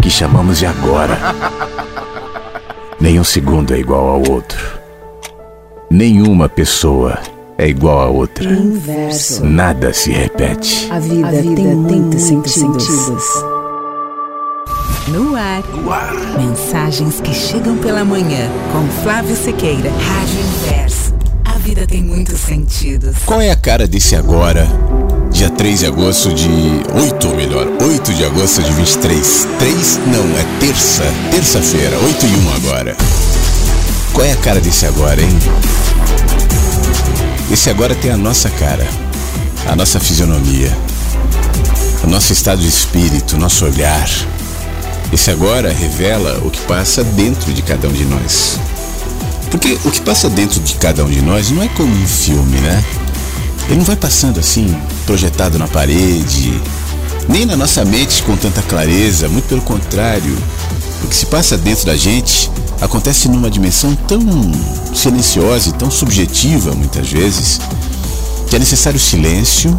Que chamamos de agora. Nenhum segundo é igual ao outro. Nenhuma pessoa é igual a outra. Inverso. Nada se repete. A vida, A vida tem, tem muitos sentidos. sentidos. No ar. no ar. Mensagens que chegam pela manhã com Flávio Sequeira. Rádio Inverso. A vida tem muitos sentidos. Qual é a cara desse agora? Dia 3 de agosto de 8, ou melhor, 8 de agosto de 23. 3 não, é terça, terça-feira, 8 e 1 agora. Qual é a cara desse agora, hein? Esse agora tem a nossa cara, a nossa fisionomia, o nosso estado de espírito, nosso olhar. Esse agora revela o que passa dentro de cada um de nós. Porque o que passa dentro de cada um de nós não é como um filme, né? Ele não vai passando assim, projetado na parede, nem na nossa mente com tanta clareza, muito pelo contrário. O que se passa dentro da gente acontece numa dimensão tão silenciosa e tão subjetiva, muitas vezes, que é necessário silêncio,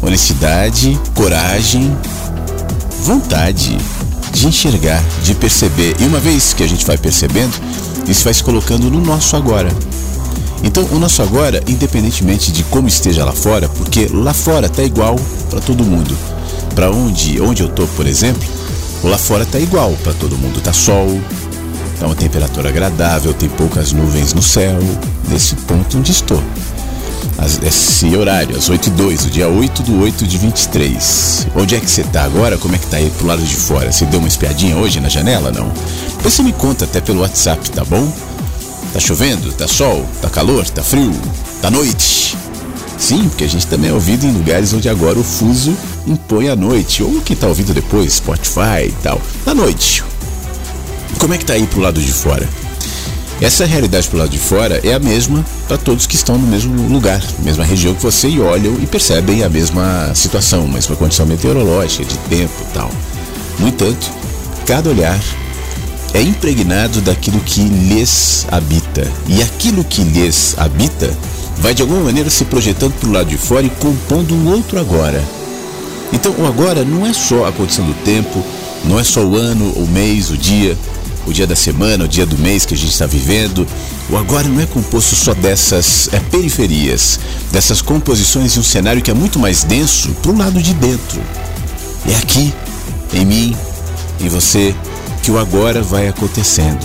honestidade, coragem, vontade de enxergar, de perceber. E uma vez que a gente vai percebendo, isso vai se colocando no nosso agora. Então, o nosso agora, independentemente de como esteja lá fora, porque lá fora tá igual para todo mundo. Para onde, onde eu tô, por exemplo, lá fora tá igual para todo mundo. Tá sol, tá uma temperatura agradável, tem poucas nuvens no céu, nesse ponto onde estou. As, esse horário, às 8 e 2, o dia 8 do 8 de 23. Onde é que você tá agora? Como é que tá aí pro lado de fora? Você deu uma espiadinha hoje na janela, não? Você me conta até pelo WhatsApp, tá bom? Tá chovendo? Tá sol? Tá calor? Tá frio? Tá noite? Sim, porque a gente também é ouvido em lugares onde agora o fuso impõe a noite, ou quem tá ouvindo depois, Spotify e tal, da noite. Como é que tá aí pro lado de fora? Essa realidade pro lado de fora é a mesma para todos que estão no mesmo lugar, mesma região que você e olham e percebem a mesma situação, mesma condição meteorológica, de tempo e tal. No entanto, cada olhar é impregnado daquilo que lhes habita. E aquilo que lhes habita vai de alguma maneira se projetando para o lado de fora e compondo um outro agora. Então, o agora não é só a condição do tempo, não é só o ano, o mês, o dia, o dia da semana, o dia do mês que a gente está vivendo. O agora não é composto só dessas é, periferias, dessas composições de um cenário que é muito mais denso para o lado de dentro. É aqui, em mim, em você, que o agora vai acontecendo.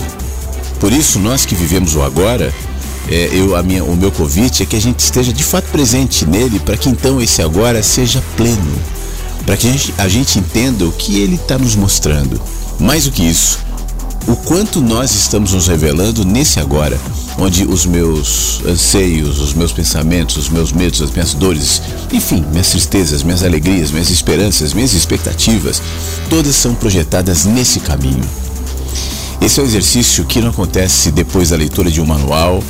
Por isso, nós que vivemos o agora, é, eu, a minha, o meu convite é que a gente esteja de fato presente nele, para que então esse agora seja pleno, para que a gente, a gente entenda o que ele está nos mostrando. Mais do que isso, o quanto nós estamos nos revelando nesse agora, onde os meus anseios, os meus pensamentos, os meus medos, as minhas dores, enfim, minhas tristezas, minhas alegrias, minhas esperanças, minhas expectativas, todas são projetadas nesse caminho. Esse é um exercício que não acontece depois da leitura de um manual,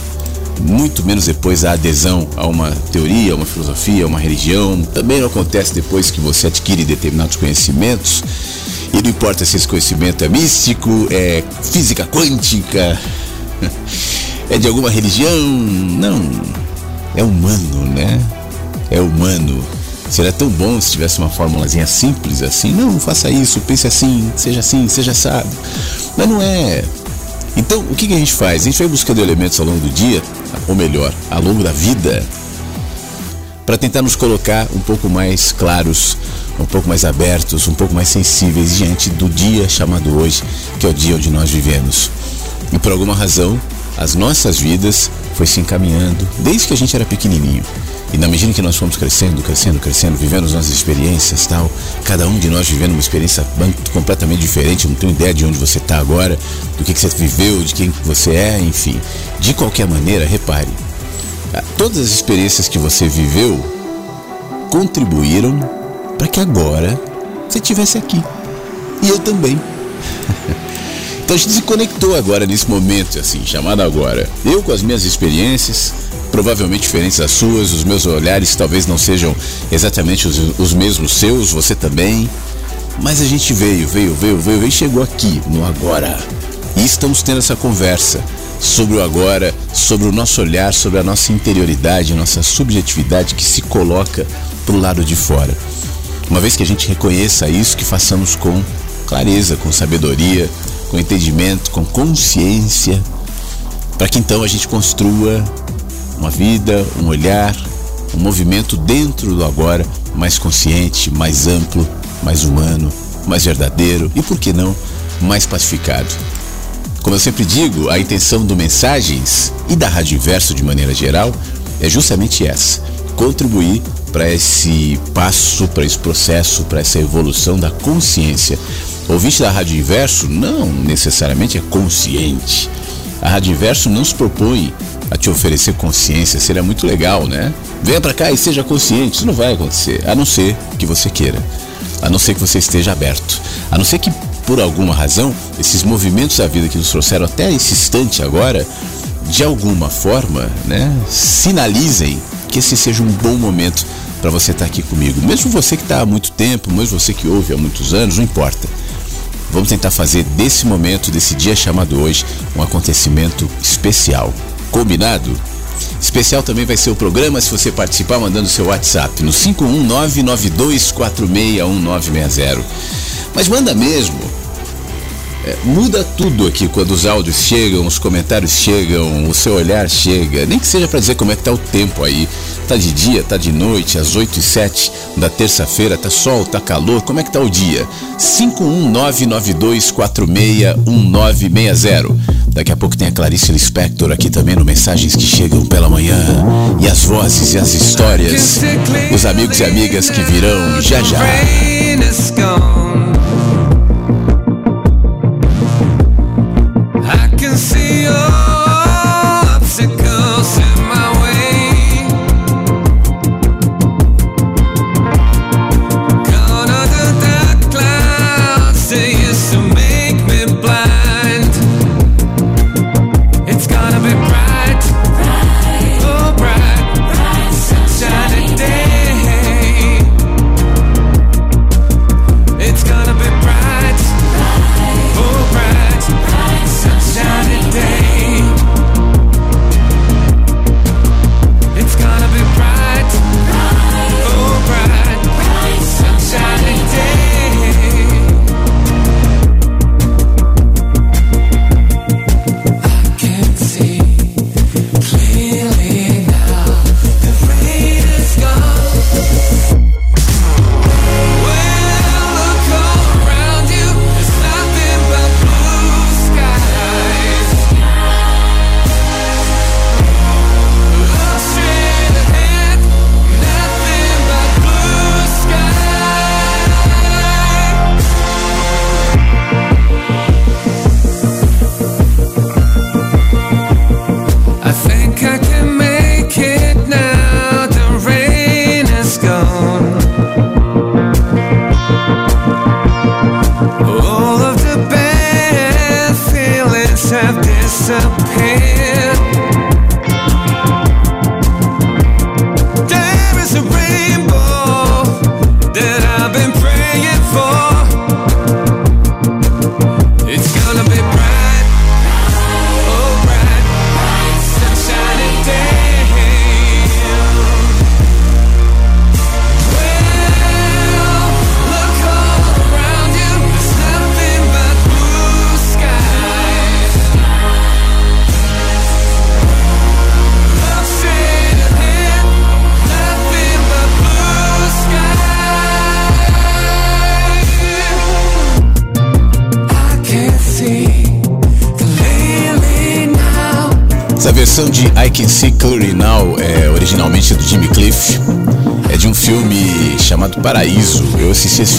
muito menos depois da adesão a uma teoria, a uma filosofia, a uma religião, também não acontece depois que você adquire determinados conhecimentos e não importa se esse conhecimento é místico, é física quântica, é de alguma religião? Não. É humano, né? É humano. Seria tão bom se tivesse uma formulazinha simples assim. Não, faça isso, pense assim, seja assim, seja assado. Mas não é. Então, o que a gente faz? A gente vai buscando elementos ao longo do dia, ou melhor, ao longo da vida, para tentar nos colocar um pouco mais claros, um pouco mais abertos, um pouco mais sensíveis diante do dia chamado hoje, que é o dia onde nós vivemos. E por alguma razão, as nossas vidas foi se encaminhando desde que a gente era pequenininho. E na medida que nós fomos crescendo, crescendo, crescendo, vivendo as nossas experiências tal, cada um de nós vivendo uma experiência completamente diferente, não tenho ideia de onde você está agora, do que, que você viveu, de quem você é, enfim. De qualquer maneira, repare, todas as experiências que você viveu contribuíram para que agora você estivesse aqui. E eu também. então a gente se conectou agora nesse momento, assim, chamado agora. Eu com as minhas experiências, provavelmente diferentes das suas, os meus olhares talvez não sejam exatamente os, os mesmos seus, você também. Mas a gente veio, veio, veio, veio, veio e chegou aqui, no agora. E estamos tendo essa conversa sobre o agora, sobre o nosso olhar, sobre a nossa interioridade, nossa subjetividade que se coloca para o lado de fora. Uma vez que a gente reconheça isso, que façamos com clareza, com sabedoria, com entendimento, com consciência, para que então a gente construa uma vida, um olhar, um movimento dentro do agora mais consciente, mais amplo, mais humano, mais verdadeiro e, por que não, mais pacificado. Como eu sempre digo, a intenção do Mensagens e da Rádio Inverso de maneira geral é justamente essa: contribuir para esse passo, para esse processo, para essa evolução da consciência. Ouvinte da Rádio Inverso não necessariamente é consciente. A Rádio Inverso não se propõe a te oferecer consciência, seria muito legal, né? Venha para cá e seja consciente, isso não vai acontecer, a não ser que você queira, a não ser que você esteja aberto, a não ser que por alguma razão esses movimentos da vida que nos trouxeram até esse instante agora, de alguma forma, né, sinalizem que esse seja um bom momento para você estar tá aqui comigo. Mesmo você que está há muito tempo, mesmo você que ouve há muitos anos, não importa. Vamos tentar fazer desse momento, desse dia chamado hoje, um acontecimento especial. Combinado? Especial também vai ser o programa se você participar mandando seu WhatsApp no 51992461960. Mas manda mesmo. É, muda tudo aqui quando os áudios chegam, os comentários chegam, o seu olhar chega. Nem que seja para dizer como é que tá o tempo aí. Tá de dia, tá de noite, às 8 e 7 da terça-feira, tá sol, tá calor, como é que tá o dia? 51992461960. Daqui a pouco tem a Clarice Lispector aqui também no Mensagens que Chegam pela Manhã. E as vozes e as histórias, os amigos e amigas que virão já já.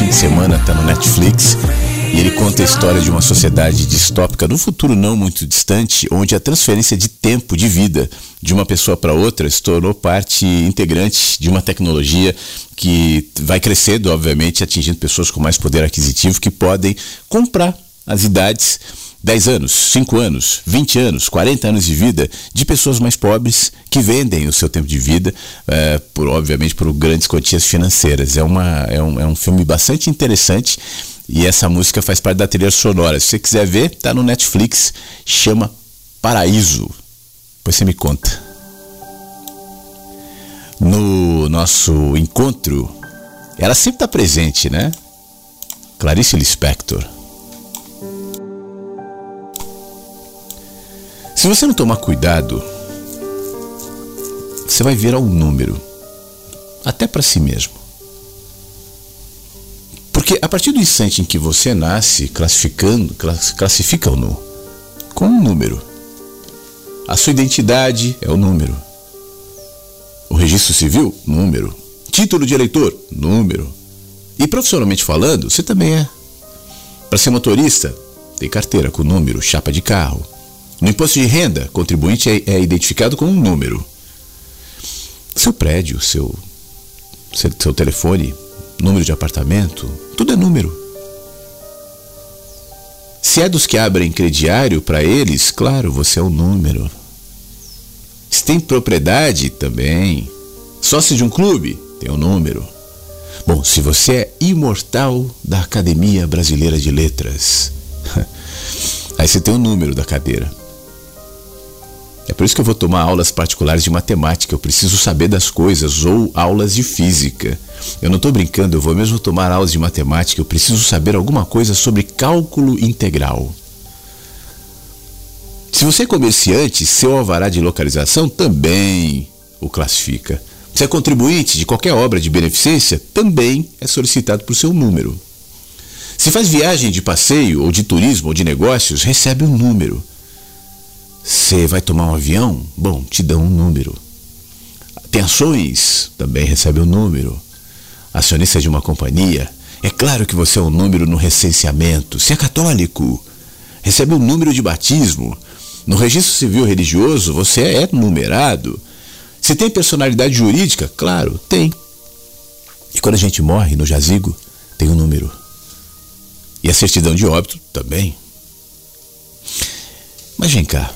De semana, tá no Netflix. E ele conta a história de uma sociedade distópica no futuro não muito distante, onde a transferência de tempo de vida de uma pessoa para outra se tornou parte integrante de uma tecnologia que vai crescendo, obviamente, atingindo pessoas com mais poder aquisitivo que podem comprar as idades 10 anos, 5 anos, 20 anos, 40 anos de vida de pessoas mais pobres que vendem o seu tempo de vida, é, por obviamente por grandes quantias financeiras. É, uma, é, um, é um filme bastante interessante e essa música faz parte da trilha sonora. Se você quiser ver, tá no Netflix, chama Paraíso. Depois você me conta. No nosso encontro, ela sempre está presente, né? Clarice Lispector. Se você não tomar cuidado, você vai virar um número, até para si mesmo. Porque a partir do instante em que você nasce, classificando, classificam-no com um número. A sua identidade é o número. O registro civil, número. Título de eleitor, número. E profissionalmente falando, você também é. Para ser motorista, tem carteira com número, chapa de carro. No imposto de renda, contribuinte é, é identificado com um número. Seu prédio, seu, seu, seu telefone, número de apartamento, tudo é número. Se é dos que abrem crediário para eles, claro, você é o número. Se tem propriedade, também. Sócio de um clube, tem o um número. Bom, se você é imortal da Academia Brasileira de Letras, aí você tem o um número da cadeira. É por isso que eu vou tomar aulas particulares de matemática, eu preciso saber das coisas, ou aulas de física. Eu não estou brincando, eu vou mesmo tomar aulas de matemática, eu preciso saber alguma coisa sobre cálculo integral. Se você é comerciante, seu alvará de localização também o classifica. Se é contribuinte de qualquer obra de beneficência, também é solicitado por seu número. Se faz viagem de passeio ou de turismo ou de negócios, recebe um número. Você vai tomar um avião? Bom, te dão um número. Tem ações? Também recebe um número. Acionista de uma companhia? É claro que você é um número no recenseamento. Se é católico, recebe um número de batismo. No registro civil religioso, você é numerado. Se tem personalidade jurídica? Claro, tem. E quando a gente morre no jazigo, tem um número. E a certidão de óbito também. Mas vem cá.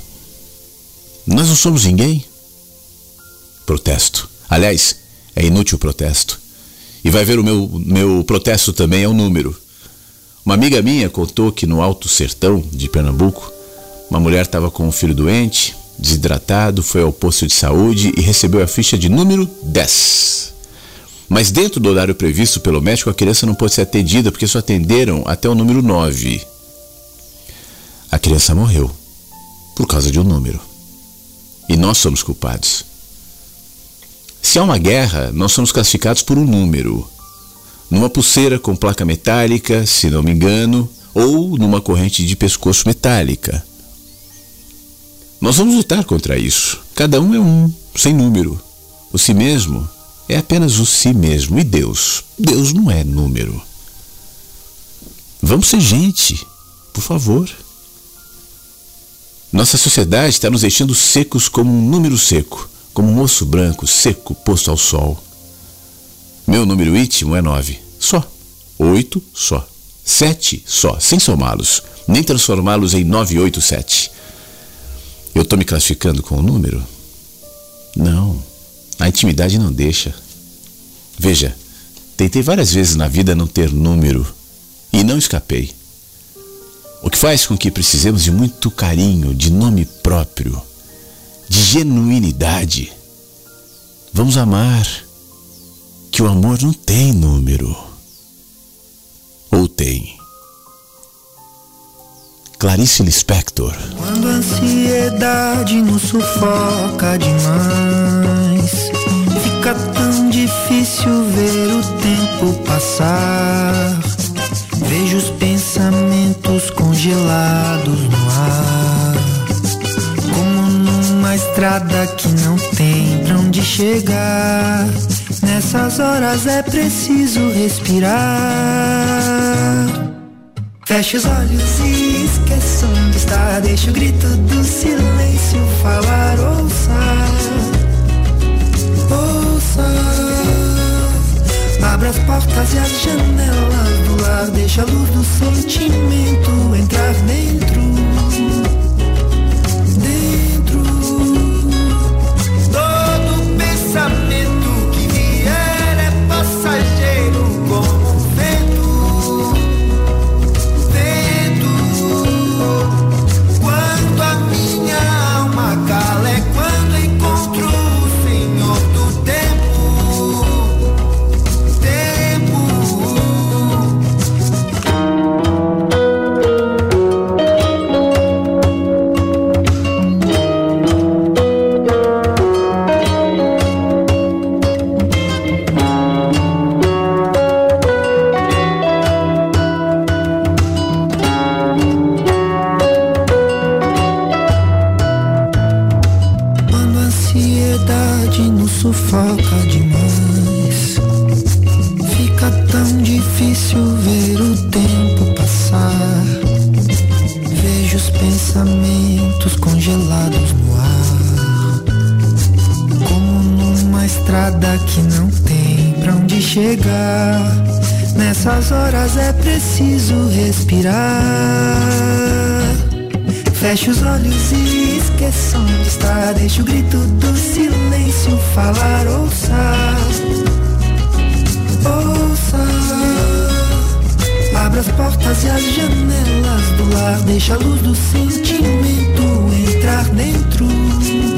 Nós não somos ninguém? Protesto. Aliás, é inútil o protesto. E vai ver o meu, meu protesto também é um número. Uma amiga minha contou que no Alto Sertão de Pernambuco, uma mulher estava com um filho doente, desidratado, foi ao posto de saúde e recebeu a ficha de número 10. Mas dentro do horário previsto pelo médico, a criança não pôde ser atendida porque só atenderam até o número 9. A criança morreu por causa de um número. E nós somos culpados. Se há uma guerra, nós somos classificados por um número. Numa pulseira com placa metálica, se não me engano, ou numa corrente de pescoço metálica. Nós vamos lutar contra isso. Cada um é um, sem número. O si mesmo é apenas o si mesmo. E Deus? Deus não é número. Vamos ser gente, por favor. Nossa sociedade está nos deixando secos como um número seco, como um osso branco seco posto ao sol. Meu número íntimo é nove, só. Oito, só. Sete, só, sem somá-los, nem transformá-los em nove, oito, sete. Eu estou me classificando com o número? Não, a intimidade não deixa. Veja, tentei várias vezes na vida não ter número e não escapei. O que faz com que precisemos de muito carinho, de nome próprio, de genuinidade. Vamos amar, que o amor não tem número. Ou tem? Clarice Lispector. Quando a ansiedade nos sufoca demais, fica tão difícil ver o tempo passar. Vejo os pensamentos congelados no ar, como numa estrada que não tem pra onde chegar. Nessas horas é preciso respirar. Feche os olhos e esqueça onde está. Deixa o grito do silêncio falar. Ouça, ouça. Abra as portas e as janelas do lar. Deixa a luz do sentimento entrar dentro. Feche os olhos e esqueça onde está. Deixa o grito do silêncio falar. Ouça, ouça. Abra as portas e as janelas do lar. Deixa a luz do sentimento entrar. Dentro.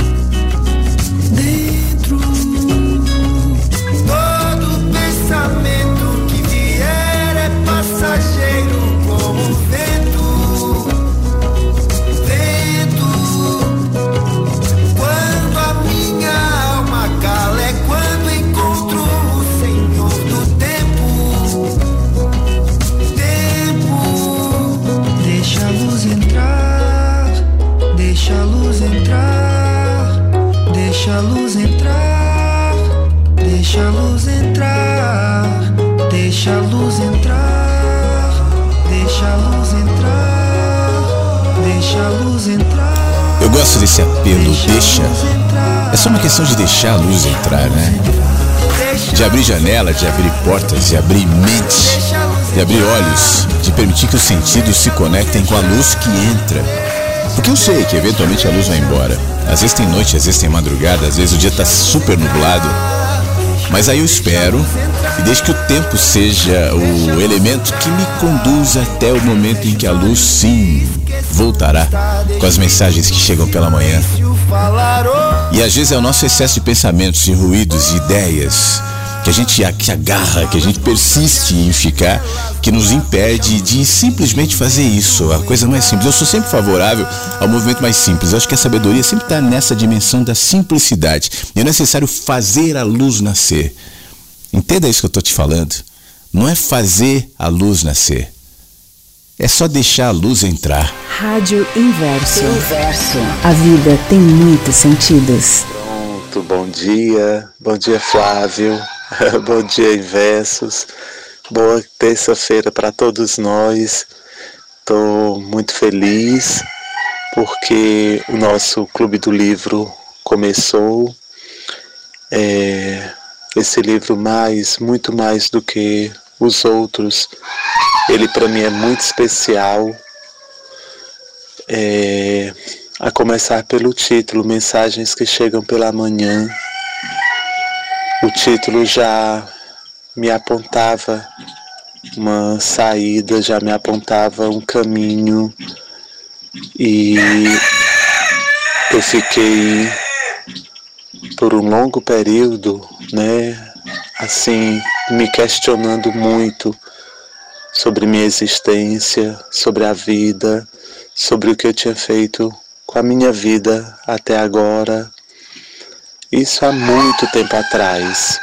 Eu gosto desse apelo, deixa. É só uma questão de deixar a luz entrar, né? De abrir janela, de abrir portas, de abrir mente, de abrir olhos, de permitir que os sentidos se conectem com a luz que entra. Porque eu sei que eventualmente a luz vai embora. Às vezes tem noite, às vezes tem madrugada, às vezes o dia está super nublado. Mas aí eu espero e deixe que o tempo seja o elemento que me conduza até o momento em que a luz sim voltará com as mensagens que chegam pela manhã. E às vezes é o nosso excesso de pensamentos, de ruídos, de ideias, que a gente que agarra, que a gente persiste em ficar, que nos impede de simplesmente fazer isso, a coisa mais simples. Eu sou sempre favorável ao movimento mais simples. Eu acho que a sabedoria sempre está nessa dimensão da simplicidade. E é necessário fazer a luz nascer. Entenda isso que eu estou te falando. Não é fazer a luz nascer. É só deixar a luz entrar. Rádio Inverso. Inverso. A vida tem muitos sentidos. Pronto, bom dia. Bom dia, Flávio. bom dia, Inversos. Boa terça-feira para todos nós. Estou muito feliz porque o nosso Clube do Livro começou. É, esse livro mais, muito mais do que os outros, ele para mim é muito especial. É, a começar pelo título, Mensagens que Chegam pela Manhã. O título já me apontava uma saída, já me apontava um caminho e eu fiquei por um longo período, né, assim, me questionando muito sobre minha existência, sobre a vida, sobre o que eu tinha feito com a minha vida até agora. Isso há muito tempo atrás.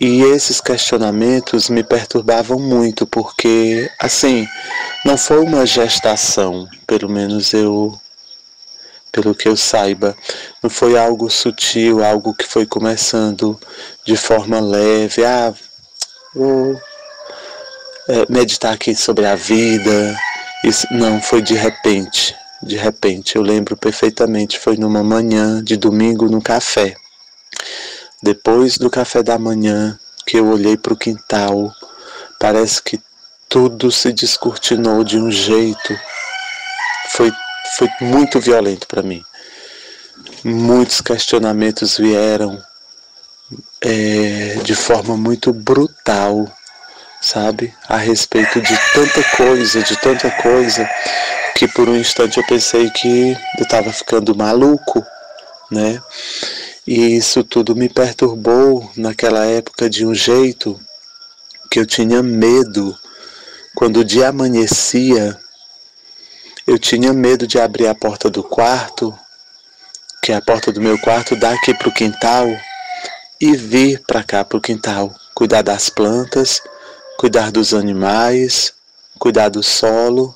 E esses questionamentos me perturbavam muito, porque, assim, não foi uma gestação, pelo menos eu pelo que eu saiba. Não foi algo sutil, algo que foi começando de forma leve. Ah, vou é, meditar aqui sobre a vida. Isso, não, foi de repente. De repente, eu lembro perfeitamente, foi numa manhã de domingo no café. Depois do café da manhã, que eu olhei para o quintal, parece que tudo se descortinou de um jeito. Foi, foi muito violento para mim. Muitos questionamentos vieram é, de forma muito brutal, sabe? A respeito de tanta coisa, de tanta coisa, que por um instante eu pensei que eu estava ficando maluco, né? E isso tudo me perturbou naquela época de um jeito que eu tinha medo. Quando o dia amanhecia, eu tinha medo de abrir a porta do quarto, que é a porta do meu quarto dá aqui para o quintal, e vir para cá para o quintal, cuidar das plantas, cuidar dos animais, cuidar do solo,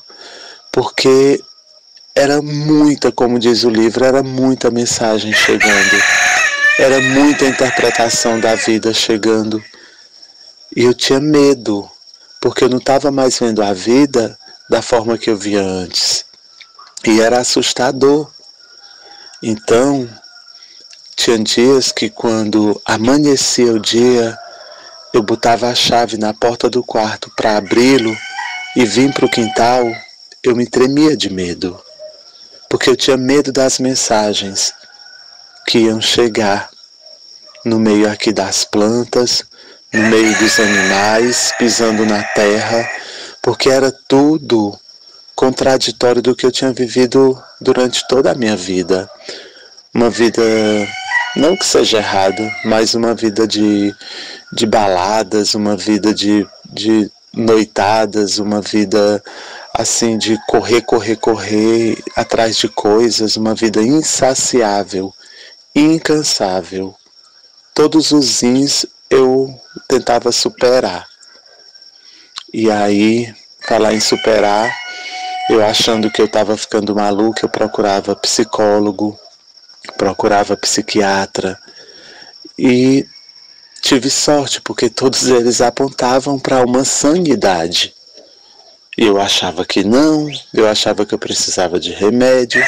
porque era muita, como diz o livro, era muita mensagem chegando. Era muita interpretação da vida chegando. E eu tinha medo, porque eu não estava mais vendo a vida da forma que eu via antes. E era assustador. Então, tinha dias que quando amanhecia o dia, eu botava a chave na porta do quarto para abri-lo e vim para o quintal, eu me tremia de medo, porque eu tinha medo das mensagens que iam chegar no meio aqui das plantas, no meio dos animais, pisando na terra, porque era tudo contraditório do que eu tinha vivido durante toda a minha vida. Uma vida, não que seja errada, mas uma vida de, de baladas, uma vida de, de noitadas, uma vida assim de correr, correr, correr atrás de coisas, uma vida insaciável, incansável. Todos os ins eu tentava superar. E aí, falar em superar, eu achando que eu estava ficando maluco, eu procurava psicólogo, procurava psiquiatra e tive sorte porque todos eles apontavam para uma sanidade. Eu achava que não, eu achava que eu precisava de remédio,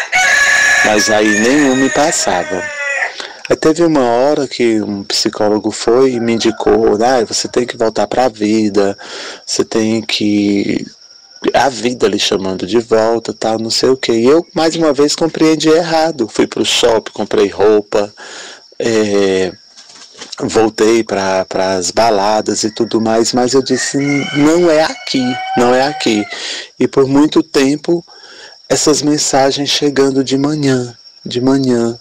mas aí nenhum me passava. Aí teve uma hora que um psicólogo foi e me indicou, ah, você tem que voltar para a vida, você tem que a vida lhe chamando de volta, tal, não sei o que. E eu mais uma vez compreendi errado. Fui para o shopping, comprei roupa, é, voltei para as baladas e tudo mais, mas eu disse não é aqui, não é aqui. E por muito tempo essas mensagens chegando de manhã, de manhã,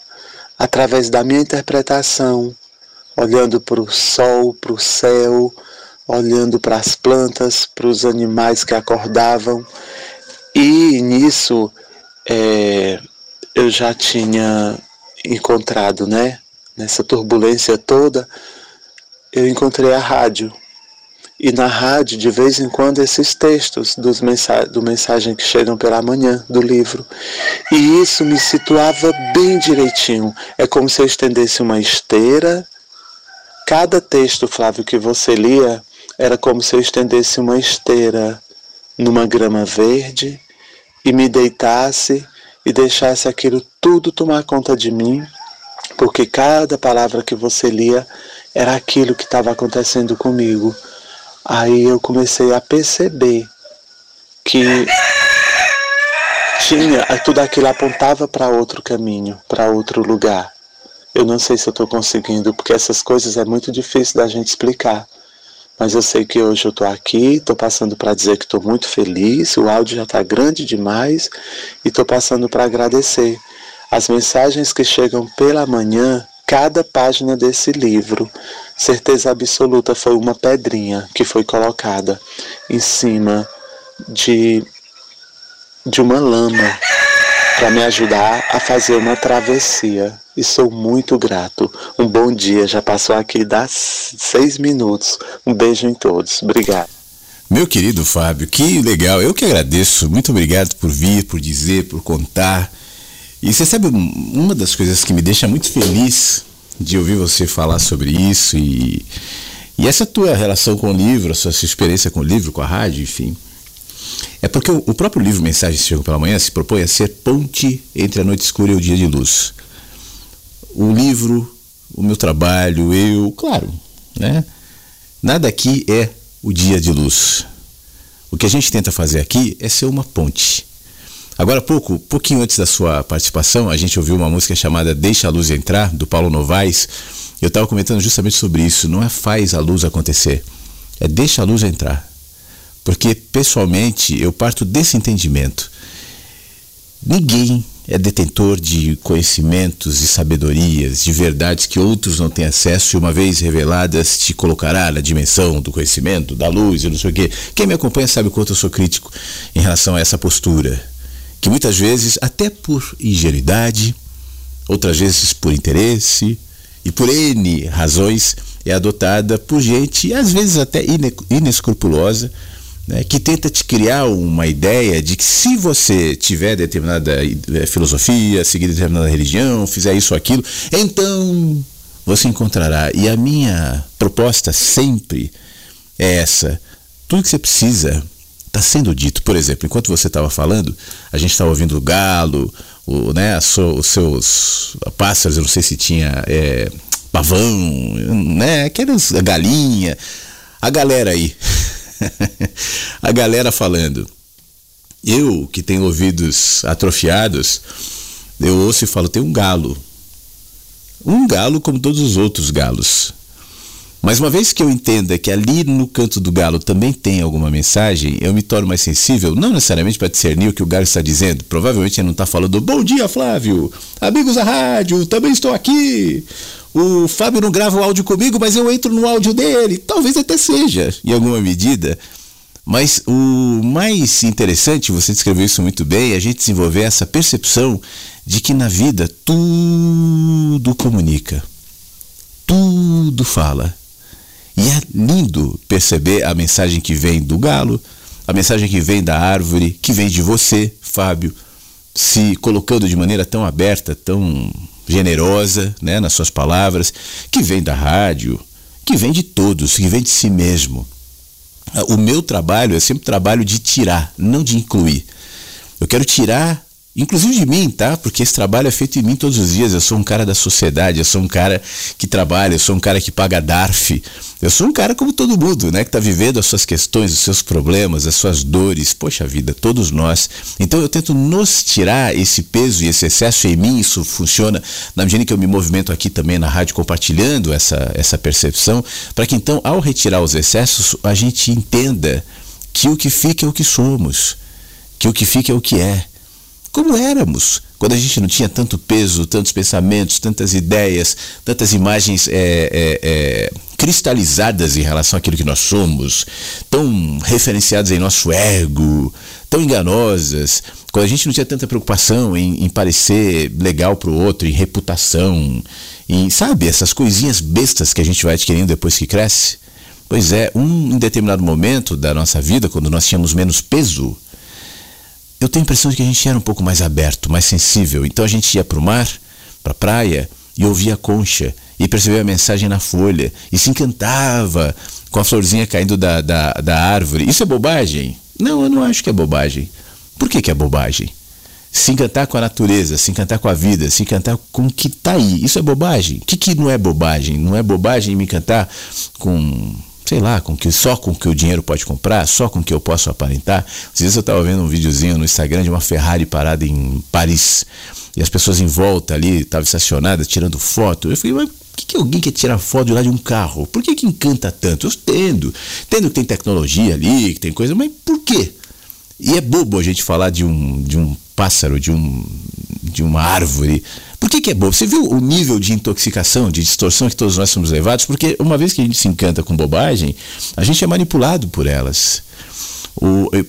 através da minha interpretação, olhando para o sol, para o céu, olhando para as plantas, para os animais que acordavam. E nisso é, eu já tinha encontrado, né? Nessa turbulência toda, eu encontrei a rádio. E na rádio, de vez em quando, esses textos dos mensa do mensagem que chegam pela manhã do livro. E isso me situava bem direitinho. É como se eu estendesse uma esteira. Cada texto, Flávio, que você lia, era como se eu estendesse uma esteira numa grama verde e me deitasse e deixasse aquilo tudo tomar conta de mim, porque cada palavra que você lia era aquilo que estava acontecendo comigo. Aí eu comecei a perceber que tinha, tudo aquilo apontava para outro caminho, para outro lugar. Eu não sei se eu estou conseguindo, porque essas coisas é muito difícil da gente explicar. Mas eu sei que hoje eu estou aqui, estou passando para dizer que estou muito feliz, o áudio já está grande demais e estou passando para agradecer. As mensagens que chegam pela manhã cada página desse livro. Certeza absoluta foi uma pedrinha que foi colocada em cima de, de uma lama para me ajudar a fazer uma travessia. E sou muito grato. Um bom dia, já passou aqui das seis minutos. Um beijo em todos. Obrigado. Meu querido Fábio, que legal. Eu que agradeço. Muito obrigado por vir, por dizer, por contar. E você sabe, uma das coisas que me deixa muito feliz de ouvir você falar sobre isso e, e essa tua relação com o livro, a sua, experiência com o livro, com a rádio, enfim, é porque o, o próprio livro Mensagens Chegam pela Manhã se propõe a ser ponte entre a noite escura e o dia de luz. O livro, o meu trabalho, eu, claro, né? Nada aqui é o dia de luz. O que a gente tenta fazer aqui é ser uma ponte. Agora, pouco, pouquinho antes da sua participação, a gente ouviu uma música chamada Deixa a Luz Entrar, do Paulo Novaes. Eu estava comentando justamente sobre isso. Não é faz a luz acontecer, é deixa a luz entrar. Porque, pessoalmente, eu parto desse entendimento. Ninguém é detentor de conhecimentos e sabedorias, de verdades que outros não têm acesso e, uma vez reveladas, te colocará na dimensão do conhecimento, da luz e não sei o quê. Quem me acompanha sabe o quanto eu sou crítico em relação a essa postura, que muitas vezes, até por ingenuidade, outras vezes por interesse e por N razões, é adotada por gente, às vezes até inescrupulosa, né, que tenta te criar uma ideia de que se você tiver determinada eh, filosofia, seguir determinada religião, fizer isso ou aquilo, então você encontrará. E a minha proposta sempre é essa: tudo que você precisa está sendo dito. Por exemplo, enquanto você estava falando, a gente estava ouvindo o galo, o, né, os seus pássaros, eu não sei se tinha é, pavão, né, aquelas galinha, a galera aí. a galera falando. Eu, que tenho ouvidos atrofiados, eu ouço e falo: tem um galo. Um galo como todos os outros galos. Mas uma vez que eu entenda que ali no canto do galo também tem alguma mensagem, eu me torno mais sensível, não necessariamente para discernir o que o galo está dizendo. Provavelmente ele não está falando, bom dia, Flávio, amigos da rádio, também estou aqui. O Fábio não grava o áudio comigo, mas eu entro no áudio dele. Talvez até seja, em alguma medida. Mas o mais interessante, você descreveu isso muito bem, é a gente desenvolver essa percepção de que na vida tudo comunica, tudo fala. E é lindo perceber a mensagem que vem do galo, a mensagem que vem da árvore, que vem de você, Fábio, se colocando de maneira tão aberta, tão generosa, né, nas suas palavras, que vem da rádio, que vem de todos, que vem de si mesmo. O meu trabalho é sempre trabalho de tirar, não de incluir. Eu quero tirar inclusive de mim, tá? Porque esse trabalho é feito em mim todos os dias. Eu sou um cara da sociedade, eu sou um cara que trabalha, eu sou um cara que paga DARF. Eu sou um cara como todo mundo, né? Que está vivendo as suas questões, os seus problemas, as suas dores. Poxa vida, todos nós. Então eu tento nos tirar esse peso e esse excesso em mim. Isso funciona na medida que eu me movimento aqui também na rádio compartilhando essa, essa percepção, para que então, ao retirar os excessos, a gente entenda que o que fica é o que somos, que o que fica é o que é como éramos, quando a gente não tinha tanto peso, tantos pensamentos, tantas ideias, tantas imagens é, é, é, cristalizadas em relação àquilo que nós somos, tão referenciadas em nosso ego, tão enganosas, quando a gente não tinha tanta preocupação em, em parecer legal para o outro, em reputação, em, sabe, essas coisinhas bestas que a gente vai adquirindo depois que cresce. Pois é, um em determinado momento da nossa vida, quando nós tínhamos menos peso, eu tenho a impressão de que a gente era um pouco mais aberto, mais sensível. Então a gente ia para o mar, para a praia, e ouvia a concha, e percebia a mensagem na folha, e se encantava com a florzinha caindo da, da, da árvore. Isso é bobagem? Não, eu não acho que é bobagem. Por que, que é bobagem? Se encantar com a natureza, se encantar com a vida, se encantar com o que está aí. Isso é bobagem. O que, que não é bobagem? Não é bobagem me encantar com sei lá, com que só com que o dinheiro pode comprar, só com que eu posso aparentar. Às vezes eu estava vendo um videozinho no Instagram de uma Ferrari parada em Paris e as pessoas em volta ali estavam estacionadas tirando foto. Eu falei, mas que, que alguém quer tirar foto de lá de um carro? Por que, que encanta tanto? Eu entendo, entendo que tem tecnologia ali, que tem coisa, mas por quê? E é bobo a gente falar de um, de um pássaro, de, um, de uma árvore. Por que, que é bobo? Você viu o nível de intoxicação, de distorção que todos nós somos levados? Porque uma vez que a gente se encanta com bobagem, a gente é manipulado por elas.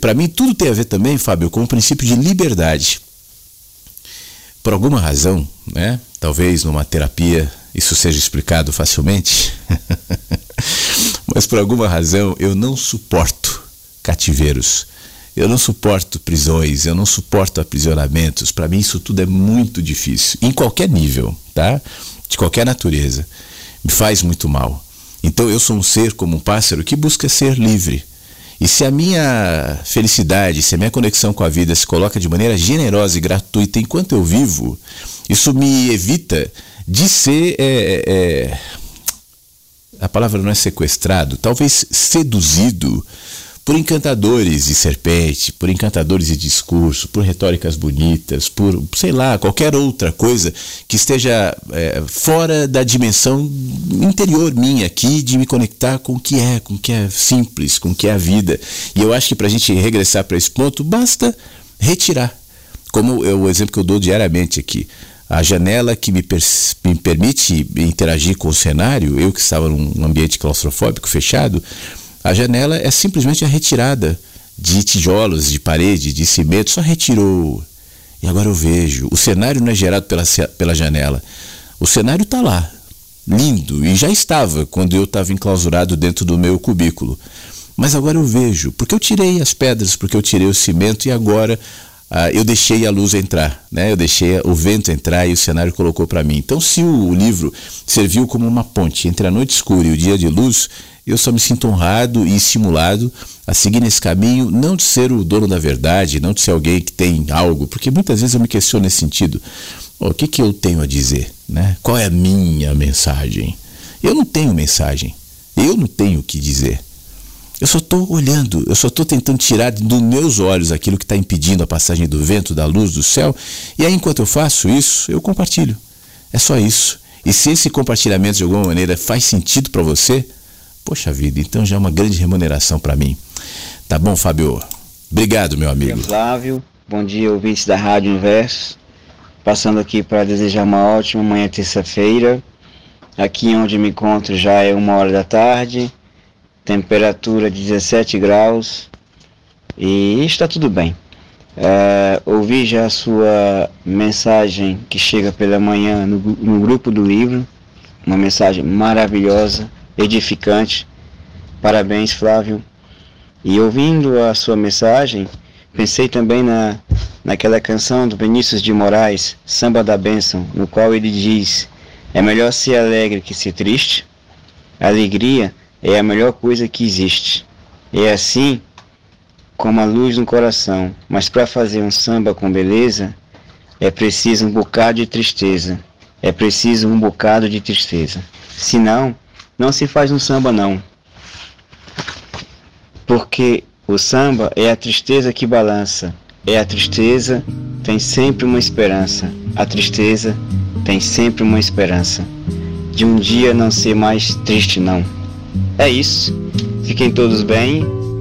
Para mim, tudo tem a ver também, Fábio, com o princípio de liberdade. Por alguma razão, né? talvez numa terapia isso seja explicado facilmente, mas por alguma razão eu não suporto cativeiros Eu não suporto prisões, eu não suporto aprisionamentos. Para mim isso tudo é muito difícil, em qualquer nível, tá? De qualquer natureza. Me faz muito mal. Então eu sou um ser como um pássaro que busca ser livre. E se a minha felicidade, se a minha conexão com a vida se coloca de maneira generosa e gratuita enquanto eu vivo, isso me evita de ser. É, é, a palavra não é sequestrado, talvez seduzido por encantadores de serpente, por encantadores de discurso, por retóricas bonitas, por, sei lá, qualquer outra coisa que esteja é, fora da dimensão interior minha aqui de me conectar com o que é, com o que é simples, com o que é a vida. E eu acho que para a gente regressar para esse ponto, basta retirar. Como é o exemplo que eu dou diariamente aqui. A janela que me, me permite interagir com o cenário, eu que estava num ambiente claustrofóbico fechado, a janela é simplesmente a retirada de tijolos, de parede, de cimento, só retirou. E agora eu vejo. O cenário não é gerado pela, pela janela. O cenário está lá, lindo, e já estava quando eu estava enclausurado dentro do meu cubículo. Mas agora eu vejo, porque eu tirei as pedras, porque eu tirei o cimento e agora ah, eu deixei a luz entrar, né? eu deixei o vento entrar e o cenário colocou para mim. Então, se o livro serviu como uma ponte entre a noite escura e o dia de luz, eu só me sinto honrado e estimulado a seguir nesse caminho, não de ser o dono da verdade, não de ser alguém que tem algo, porque muitas vezes eu me questiono nesse sentido. O que, que eu tenho a dizer? Né? Qual é a minha mensagem? Eu não tenho mensagem. Eu não tenho o que dizer. Eu só estou olhando, eu só estou tentando tirar dos meus olhos aquilo que está impedindo a passagem do vento, da luz, do céu. E aí, enquanto eu faço isso, eu compartilho. É só isso. E se esse compartilhamento de alguma maneira faz sentido para você, Poxa vida, então já é uma grande remuneração para mim. Tá bom, Fábio? Obrigado, meu amigo. Bom dia, Flávio. Bom dia, ouvintes da Rádio Inverso. Passando aqui para desejar uma ótima manhã terça-feira. Aqui onde me encontro já é uma hora da tarde, temperatura de 17 graus e está tudo bem. É, ouvi já a sua mensagem que chega pela manhã no, no grupo do livro, uma mensagem maravilhosa edificante. Parabéns, Flávio. E ouvindo a sua mensagem, pensei também na, naquela canção do Vinícius de Moraes, Samba da Bênção, no qual ele diz: É melhor ser alegre que ser triste. A alegria é a melhor coisa que existe. É assim como a luz no coração, mas para fazer um samba com beleza, é preciso um bocado de tristeza. É preciso um bocado de tristeza. Senão, não se faz um samba não. Porque o samba é a tristeza que balança. É a tristeza, tem sempre uma esperança. A tristeza tem sempre uma esperança. De um dia não ser mais triste não. É isso. Fiquem todos bem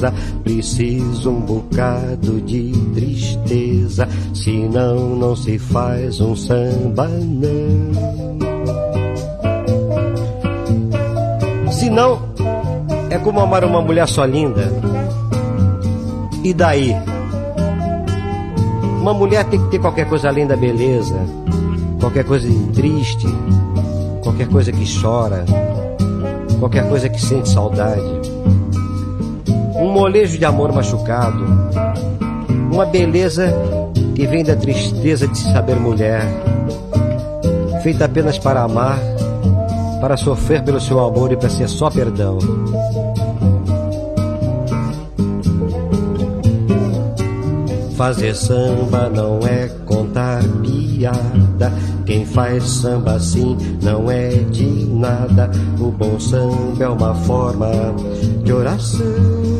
tristeza, preciso um bocado de tristeza, senão não se faz um samba não. Senão é como amar uma mulher só linda. E daí? Uma mulher tem que ter qualquer coisa além da beleza qualquer coisa triste, qualquer coisa que chora, qualquer coisa que sente saudade, um molejo de amor machucado, uma beleza que vem da tristeza de se saber mulher, feita apenas para amar, para sofrer pelo seu amor e para ser só perdão. Fazer samba não é contar piada. Quem faz samba assim não é de nada. O bom samba é uma forma de oração.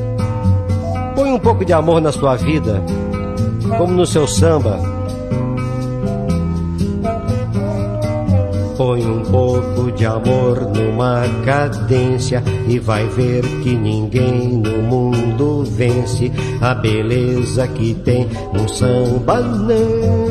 Um pouco de amor na sua vida, como no seu samba. Põe um pouco de amor numa cadência e vai ver que ninguém no mundo vence a beleza que tem um samba não.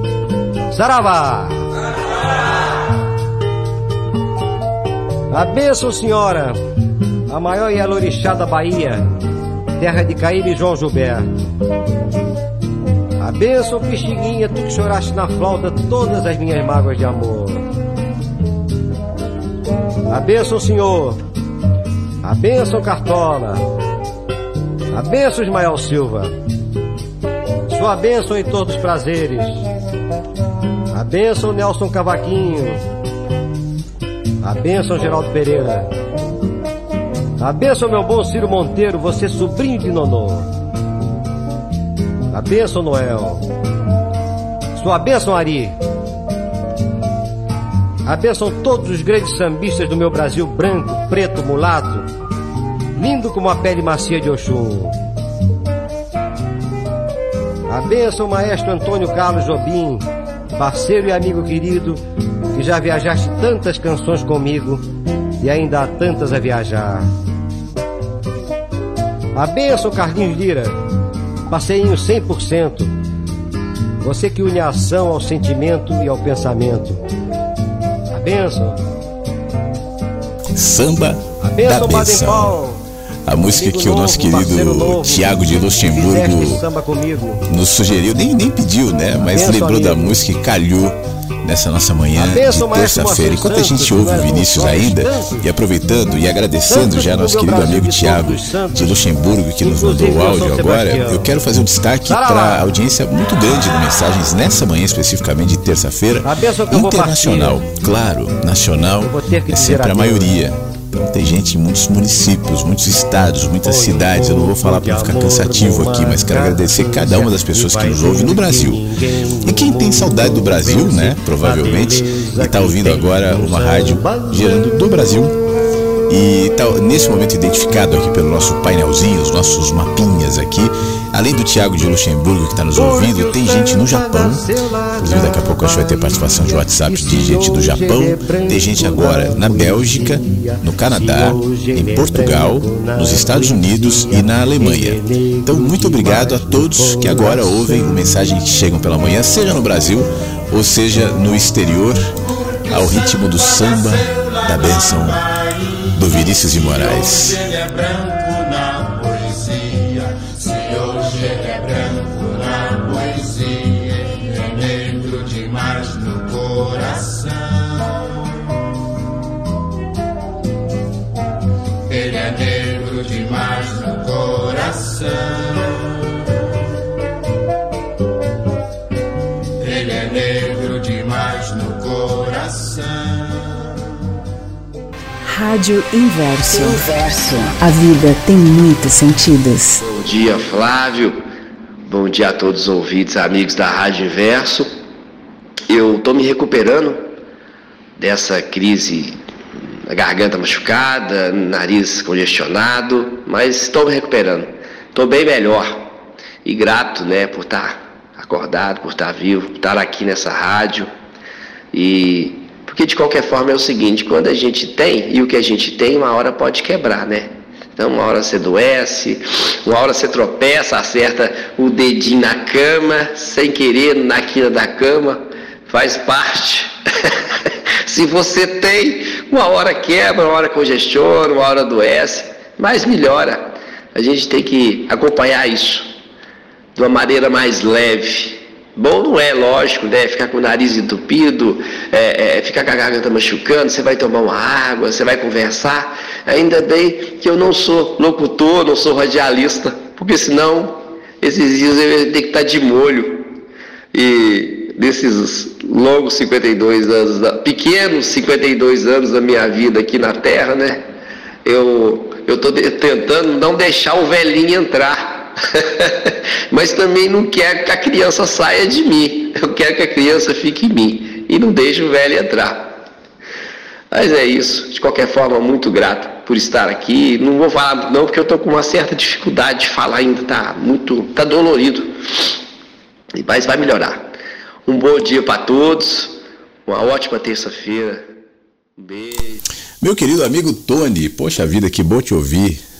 Saravá! A bênção, senhora, a maior Yalorixá da Bahia, terra de Caíbe e João Gilberto. A bênção, Pixinguinha, tu que choraste na flauta todas as minhas mágoas de amor. A bênção, senhor, a bênção, Cartola, a bênção, Ismael Silva, sua bênção em todos os prazeres. A bênção Nelson Cavaquinho. A bênção Geraldo Pereira. A bênção meu bom Ciro Monteiro, você sobrinho de Nonô. A bênção Noel. Sua bênção Ari. A bênção todos os grandes sambistas do meu Brasil branco, preto, mulato, lindo como a pele macia de Oxum. A bênção maestro Antônio Carlos Jobim, parceiro e amigo querido, que já viajaste tantas canções comigo e ainda há tantas a viajar. A benção, Carlinhos Lira, passeinho 100%. Você que une a ação ao sentimento e ao pensamento. A benção. Samba A benção, benção. Baden-Powell. A música Amigo que o nosso novo, querido Tiago de Luxemburgo nos sugeriu, nem, nem pediu, né? Mas lembrou da amigo. música e calhou nessa nossa manhã de terça-feira. Enquanto a gente ouve o Vinícius ainda, e aproveitando e agradecendo já nosso querido amigo Tiago de Luxemburgo, que nos mandou o áudio agora, eu quero fazer um destaque para a audiência muito grande de mensagens nessa manhã, especificamente de terça-feira, internacional. Claro, nacional é sempre a maioria. Tem gente em muitos municípios, muitos estados, muitas cidades. Eu não vou falar para ficar cansativo aqui, mas quero agradecer cada uma das pessoas que nos ouve no Brasil. E quem tem saudade do Brasil, né? Provavelmente, e está ouvindo agora uma rádio gerando do Brasil. E tá nesse momento identificado aqui pelo nosso painelzinho, os nossos mapinhas aqui. Além do Tiago de Luxemburgo que está nos ouvindo, tem gente no Japão. Inclusive daqui a pouco acho que vai ter participação de WhatsApp de gente do Japão. Tem gente agora na Bélgica, no Canadá, em Portugal, nos Estados Unidos e na Alemanha. Então muito obrigado a todos que agora ouvem o mensagem que chegam pela manhã, seja no Brasil ou seja no exterior, ao ritmo do samba da bênção do Vinícius de Moraes. Rádio Inverso. Inverso. A vida tem muitos sentidos. Bom dia, Flávio. Bom dia a todos os ouvintes, amigos da Rádio Inverso. Eu estou me recuperando dessa crise, garganta machucada, nariz congestionado, mas estou me recuperando. Estou bem melhor e grato, né, por estar acordado, por estar vivo, por estar aqui nessa rádio. E porque de qualquer forma é o seguinte, quando a gente tem, e o que a gente tem, uma hora pode quebrar, né? Então uma hora você doece, uma hora você tropeça, acerta o dedinho na cama, sem querer, na quina da cama, faz parte. Se você tem, uma hora quebra, uma hora congestiona, uma hora adoece, mas melhora. A gente tem que acompanhar isso de uma maneira mais leve. Bom não é, lógico, né? Ficar com o nariz entupido, é, é, ficar com a garganta machucando, você vai tomar uma água, você vai conversar. Ainda bem que eu não sou locutor, não sou radialista, porque senão esses dias eu ia ter que estar de molho. E nesses longos 52 anos, pequenos 52 anos da minha vida aqui na Terra, né? Eu estou tentando não deixar o velhinho entrar Mas também não quero que a criança saia de mim. Eu quero que a criança fique em mim. E não deixe o velho entrar. Mas é isso. De qualquer forma, muito grato por estar aqui. Não vou falar não, porque eu estou com uma certa dificuldade de falar ainda. Tá muito, tá dolorido. Mas vai melhorar. Um bom dia para todos. Uma ótima terça-feira. Um beijo. Meu querido amigo Tony, poxa vida, que bom te ouvir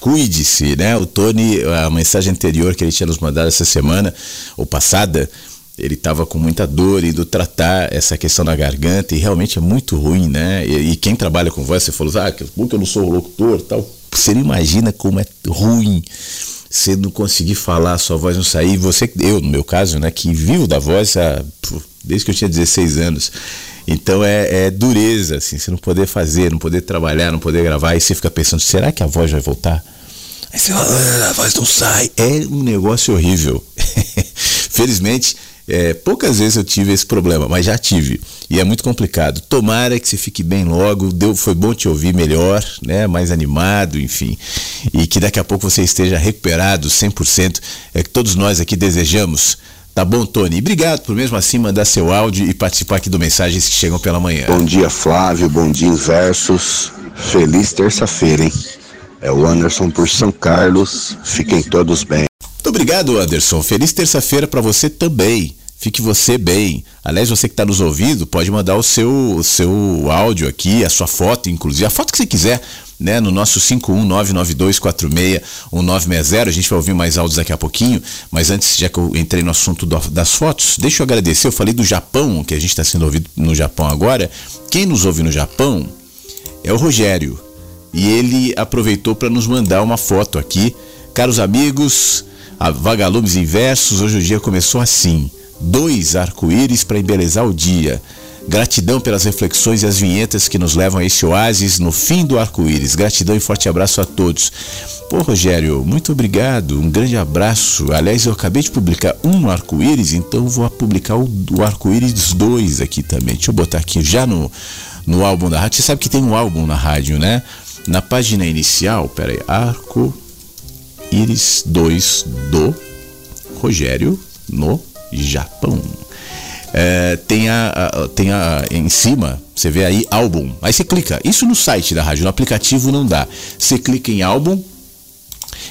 cuide-se, né? O Tony, a mensagem anterior que ele tinha nos mandado essa semana, ou passada, ele estava com muita dor indo tratar essa questão da garganta e realmente é muito ruim, né? E, e quem trabalha com voz, você falou, ah, que eu não sou locutor tal. Você não imagina como é ruim você não conseguir falar, sua voz não sair. Você, eu, no meu caso, né, que vivo da voz desde que eu tinha 16 anos. Então é, é, dureza, assim, você não poder fazer, não poder trabalhar, não poder gravar, e você fica pensando, será que a voz vai voltar? Aí você fala, ah, a voz não sai. É um negócio horrível. Felizmente, é, poucas vezes eu tive esse problema, mas já tive. E é muito complicado. Tomara que você fique bem logo. Deu, foi bom te ouvir melhor, né? mais animado, enfim. E que daqui a pouco você esteja recuperado 100%. É que todos nós aqui desejamos. Tá bom, Tony? Obrigado por mesmo assim mandar seu áudio e participar aqui do Mensagens que Chegam pela Manhã. Bom dia, Flávio. Bom dia, Inversos. Feliz terça-feira, hein? É o Anderson por São Carlos. Fiquem todos bem. Muito obrigado, Anderson. Feliz terça-feira para você também. Fique você bem. Aliás, você que está nos ouvindo, pode mandar o seu, o seu áudio aqui, a sua foto, inclusive, a foto que você quiser né, no nosso 51992461960. A gente vai ouvir mais áudios daqui a pouquinho, mas antes, já que eu entrei no assunto do, das fotos, deixa eu agradecer. Eu falei do Japão, que a gente está sendo ouvido no Japão agora. Quem nos ouve no Japão é o Rogério. E ele aproveitou para nos mandar uma foto aqui. Caros amigos, a Vagalumes Inversos, hoje o dia começou assim: dois arco-íris para embelezar o dia. Gratidão pelas reflexões e as vinhetas que nos levam a esse oásis no fim do arco-íris. Gratidão e forte abraço a todos. Pô, Rogério, muito obrigado. Um grande abraço. Aliás, eu acabei de publicar um arco-íris, então vou publicar o, o arco-íris 2 aqui também. Deixa eu botar aqui já no, no álbum da rádio. Você sabe que tem um álbum na rádio, né? Na página inicial, peraí, arco-íris 2 do Rogério no Japão é, tem, a, a, tem a, em cima, você vê aí álbum. Aí você clica. Isso no site da rádio, no aplicativo não dá. Você clica em álbum.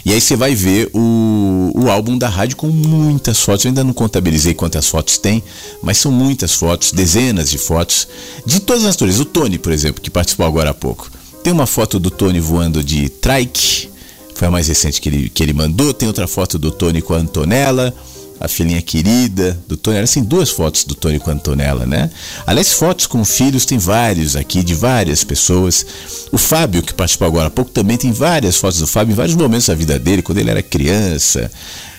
E aí você vai ver o, o álbum da rádio com muitas fotos. Eu ainda não contabilizei quantas fotos tem, mas são muitas fotos, dezenas de fotos, de todas as naturezas. O Tony, por exemplo, que participou agora há pouco. Tem uma foto do Tony voando de trike, foi a mais recente que ele, que ele mandou. Tem outra foto do Tony com a Antonella a filhinha querida do Tony. Assim, duas fotos do Tony com a Antonella, né? Aliás, fotos com filhos tem vários aqui, de várias pessoas. O Fábio, que participou agora há pouco, também tem várias fotos do Fábio em vários momentos da vida dele, quando ele era criança.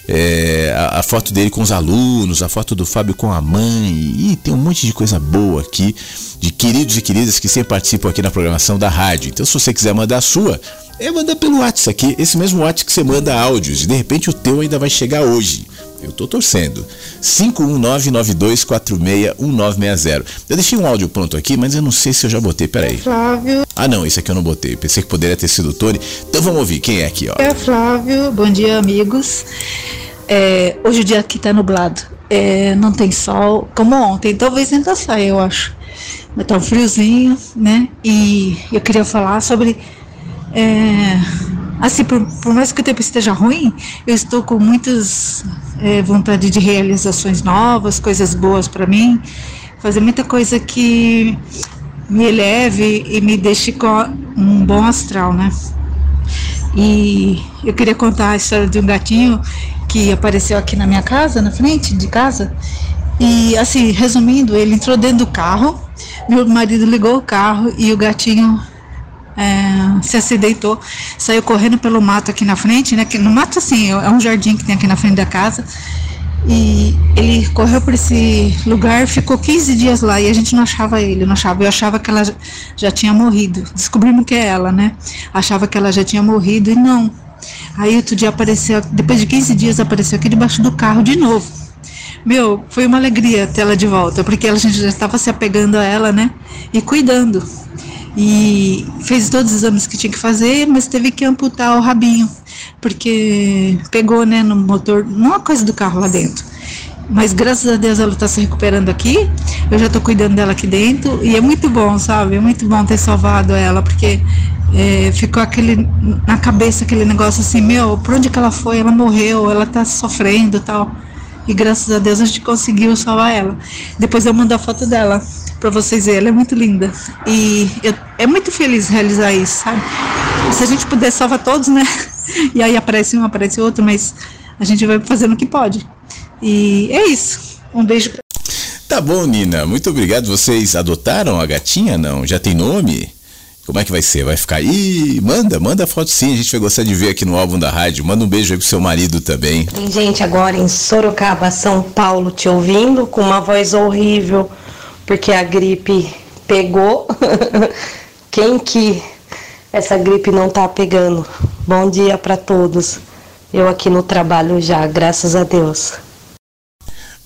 É, a, a, foto dele com os alunos, a foto do Fábio com a mãe, e tem um monte de coisa boa aqui, de queridos e queridas que sempre participam aqui na programação da rádio. Então, se você quiser mandar a sua, é mandar pelo WhatsApp aqui, esse mesmo WhatsApp que você manda áudios, e de repente o teu ainda vai chegar hoje Eu tô torcendo. 51992461960. Eu deixei um áudio pronto aqui, mas eu não sei se eu já botei. Peraí. Flávio. Ah, não, esse aqui eu não botei. Pensei que poderia ter sido o Tony. Então vamos ouvir. Quem é aqui, ó? É Flávio. Bom dia, amigos. É, hoje o dia aqui tá nublado. É, não tem sol, como ontem. Talvez ainda saia, eu acho. Mas tá um friozinho, né? E eu queria falar sobre. É, assim, por, por, mais que o tempo esteja ruim, eu estou com muitas é, vontade de realizações novas, coisas boas para mim, fazer muita coisa que me eleve e me deixe com um bom astral, né? E eu queria contar a história de um gatinho que apareceu aqui na minha casa, na frente de casa. E assim, resumindo, ele entrou dentro do carro, meu marido ligou o carro e o gatinho é, se acidentou, saiu correndo pelo mato aqui na frente, né? Que no mato assim, é um jardim que tem aqui na frente da casa. E ele correu por esse lugar, ficou 15 dias lá e a gente não achava ele, não achava. Eu achava que ela já tinha morrido. Descobrimos que é ela, né? Achava que ela já tinha morrido e não. Aí outro dia apareceu, depois de 15 dias apareceu aqui debaixo do carro de novo. Meu, foi uma alegria ter ela de volta, porque a gente já estava se apegando a ela, né? E cuidando e fez todos os exames que tinha que fazer, mas teve que amputar o rabinho, porque pegou né, no motor, não a coisa do carro lá dentro. Mas graças a Deus ela está se recuperando aqui, eu já estou cuidando dela aqui dentro, e é muito bom, sabe? É muito bom ter salvado ela, porque é, ficou aquele na cabeça aquele negócio assim, meu, por onde que ela foi? Ela morreu, ela está sofrendo tal. E graças a Deus a gente conseguiu salvar ela. Depois eu mando a foto dela para vocês verem. Ela é muito linda. E eu, é muito feliz realizar isso, sabe? Se a gente puder salvar todos, né? E aí aparece um, aparece outro, mas a gente vai fazendo o que pode. E é isso. Um beijo. Pra... Tá bom, Nina. Muito obrigado. Vocês adotaram a gatinha? Não? Já tem nome? Como é que vai ser? Vai ficar aí? Manda, manda foto sim, a gente vai gostar de ver aqui no álbum da rádio. Manda um beijo aí pro seu marido também. Tem gente agora em Sorocaba, São Paulo, te ouvindo com uma voz horrível, porque a gripe pegou. Quem que essa gripe não tá pegando? Bom dia para todos. Eu aqui no trabalho já, graças a Deus.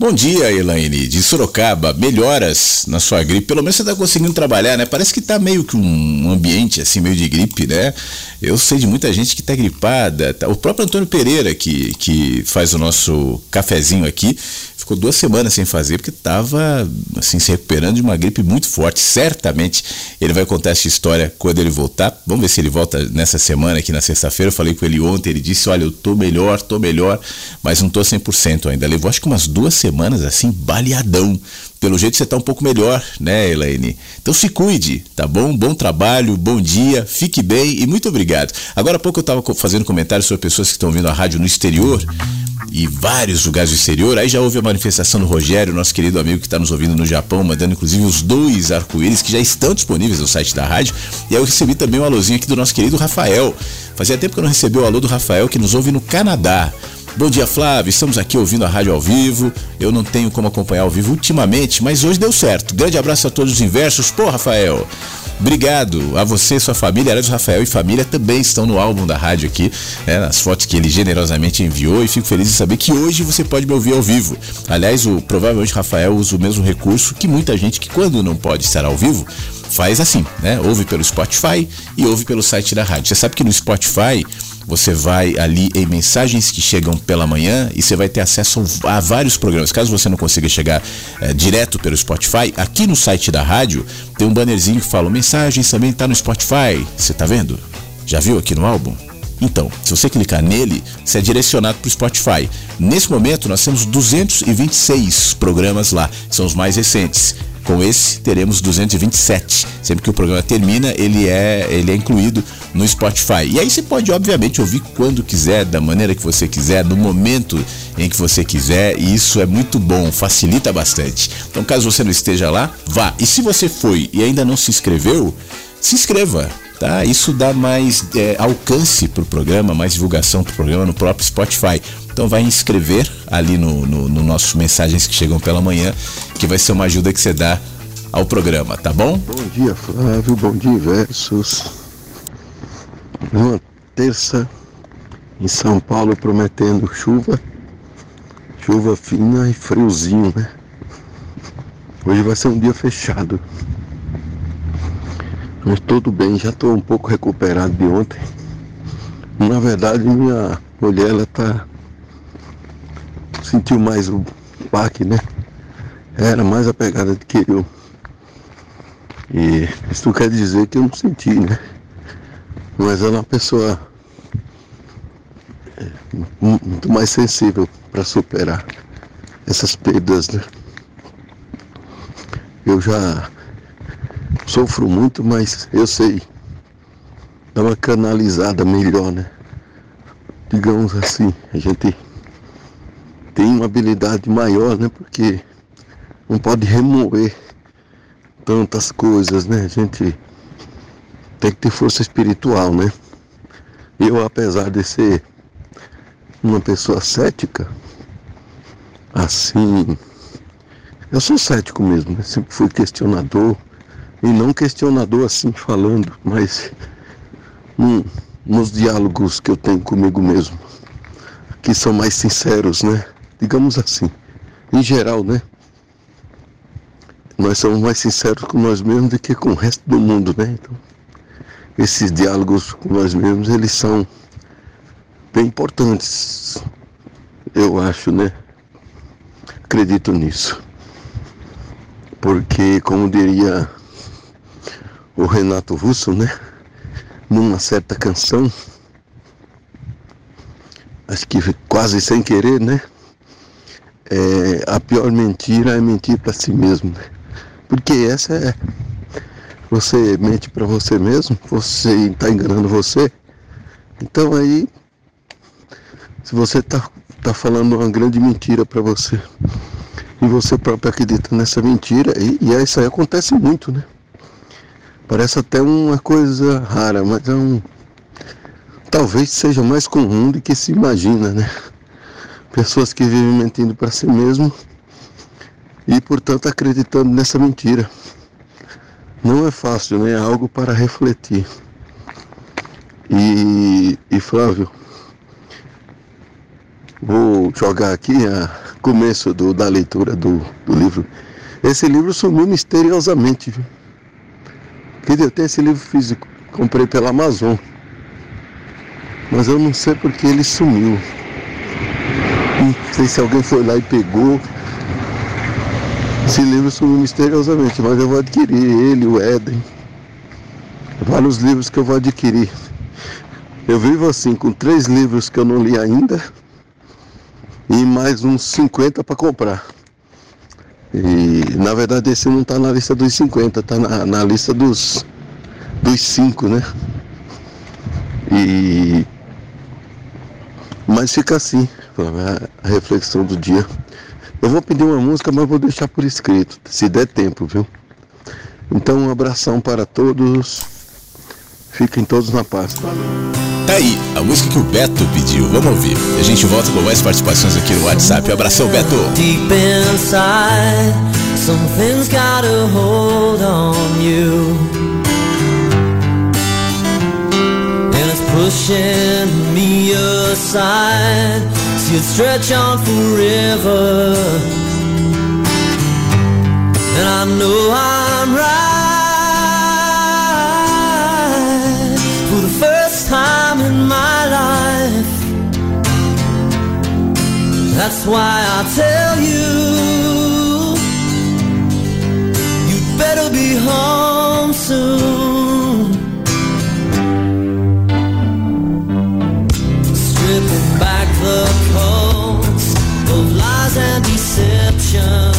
Bom dia, Elaine, de Sorocaba. Melhoras na sua gripe. Pelo menos você está conseguindo trabalhar, né? Parece que está meio que um ambiente assim, meio de gripe, né? Eu sei de muita gente que está gripada. Tá? O próprio Antônio Pereira, que, que faz o nosso cafezinho aqui, ficou duas semanas sem fazer porque estava assim se recuperando de uma gripe muito forte. Certamente ele vai contar essa história quando ele voltar. Vamos ver se ele volta nessa semana aqui na sexta-feira. Eu falei com ele ontem, ele disse: "Olha, eu tô melhor, tô melhor, mas não tô 100% ainda". Levou acho que umas duas semanas assim baleadão. Pelo jeito você tá um pouco melhor, né, Elaine? Então se cuide, tá bom? Bom trabalho, bom dia, fique bem e muito obrigado. Agora há pouco eu estava fazendo comentários sobre pessoas que estão ouvindo a rádio no exterior e vários lugares do exterior. Aí já houve a manifestação do Rogério, nosso querido amigo que está nos ouvindo no Japão, mandando inclusive os dois arco-íris que já estão disponíveis no site da rádio. E aí eu recebi também um alôzinho aqui do nosso querido Rafael. Fazia tempo que eu não recebi o alô do Rafael, que nos ouve no Canadá. Bom dia, Flávio. Estamos aqui ouvindo a rádio ao vivo. Eu não tenho como acompanhar ao vivo ultimamente, mas hoje deu certo. Grande abraço a todos os inversos. Pô, Rafael. Obrigado a você sua família. Aliás, Rafael e família também estão no álbum da rádio aqui, né, nas fotos que ele generosamente enviou. E fico feliz de saber que hoje você pode me ouvir ao vivo. Aliás, o, provavelmente Rafael usa o mesmo recurso que muita gente que, quando não pode estar ao vivo, faz assim, né? Ouve pelo Spotify e ouve pelo site da rádio. Você sabe que no Spotify você vai ali em mensagens que chegam pela manhã e você vai ter acesso a vários programas. Caso você não consiga chegar é, direto pelo Spotify, aqui no site da rádio tem um bannerzinho que fala mensagens também está no Spotify. Você está vendo? Já viu aqui no álbum? Então, se você clicar nele, você é direcionado para o Spotify. Nesse momento, nós temos 226 programas lá, são os mais recentes. Com esse teremos 227. Sempre que o programa termina, ele é, ele é incluído no Spotify. E aí você pode, obviamente, ouvir quando quiser, da maneira que você quiser, no momento em que você quiser, e isso é muito bom, facilita bastante. Então, caso você não esteja lá, vá. E se você foi e ainda não se inscreveu, se inscreva. Tá? Isso dá mais é, alcance para o programa, mais divulgação para o programa no próprio Spotify. Então vai inscrever ali no, no, no nosso mensagens que chegam pela manhã, que vai ser uma ajuda que você dá ao programa, tá bom? Bom dia, Flávio. Bom dia, Versos. Uma terça em São Paulo prometendo chuva. Chuva fina e friozinho, né? Hoje vai ser um dia fechado. Mas tudo bem, já estou um pouco recuperado de ontem. Na verdade, minha mulher, ela tá. Sentiu mais o baque, né? Era mais apegada do que eu. E isso quer dizer que eu não senti, né? Mas ela é uma pessoa é, muito mais sensível para superar essas perdas, né? Eu já sofro muito, mas eu sei dar uma canalizada melhor, né? Digamos assim, a gente tem uma habilidade maior, né? Porque não pode remover tantas coisas, né? A gente tem que ter força espiritual, né? Eu, apesar de ser uma pessoa cética, assim, eu sou cético mesmo, né? sempre fui questionador, e não questionador assim falando, mas num, nos diálogos que eu tenho comigo mesmo, que são mais sinceros, né? Digamos assim, em geral, né? Nós somos mais sinceros com nós mesmos do que com o resto do mundo, né? Então, esses diálogos com nós mesmos, eles são bem importantes, eu acho, né? Acredito nisso. Porque, como diria o Renato Russo, né? Numa certa canção, acho que quase sem querer, né? É, a pior mentira é mentir para si mesmo, né? Porque essa é. Você mente para você mesmo, você está enganando você. Então aí se você está tá falando uma grande mentira para você e você próprio acredita nessa mentira, e, e isso aí acontece muito, né? Parece até uma coisa rara, mas é um. Talvez seja mais comum do que se imagina, né? Pessoas que vivem mentindo para si mesmo e, portanto, acreditando nessa mentira. Não é fácil, né? É algo para refletir. E, e Flávio, Vou jogar aqui a começo do, da leitura do, do livro. Esse livro sumiu misteriosamente. Quer dizer, eu tenho esse livro físico, comprei pela Amazon. Mas eu não sei porque ele sumiu. Não sei se alguém foi lá e pegou. Esse livro sumiu misteriosamente, mas eu vou adquirir ele, o Éden. Vários livros que eu vou adquirir. Eu vivo assim, com três livros que eu não li ainda e mais uns 50 para comprar. E na verdade esse não está na lista dos 50, está na, na, lista dos dos 5, né? E mas fica assim, a reflexão do dia. Eu vou pedir uma música, mas vou deixar por escrito, se der tempo, viu? Então um abração para todos. Fiquem todos na paz. Tá aí, a música que o Beto pediu. Vamos ouvir. E a gente volta com mais participações aqui no WhatsApp. Um abração, Beto. Deep inside, something's got a hold on you. And it's pushing me aside. It stretch on forever. And I know I'm right. For the first time in my life. That's why I tell you, you'd better be home soon. ocean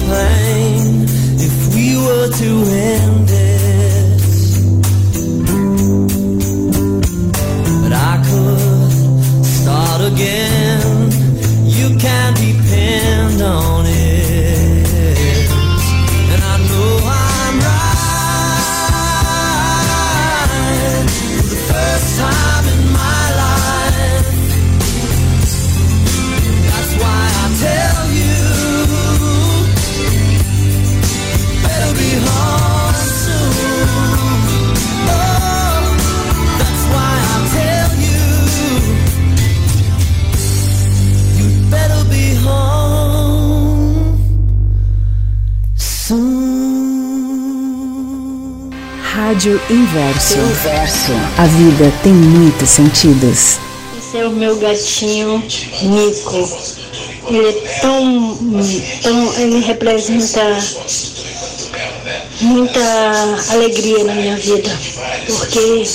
plan Rádio Inverso. Inverso. A vida tem muitos sentidos. Esse é o meu gatinho Nico. Ele é tão, tão. Ele representa muita alegria na minha vida, porque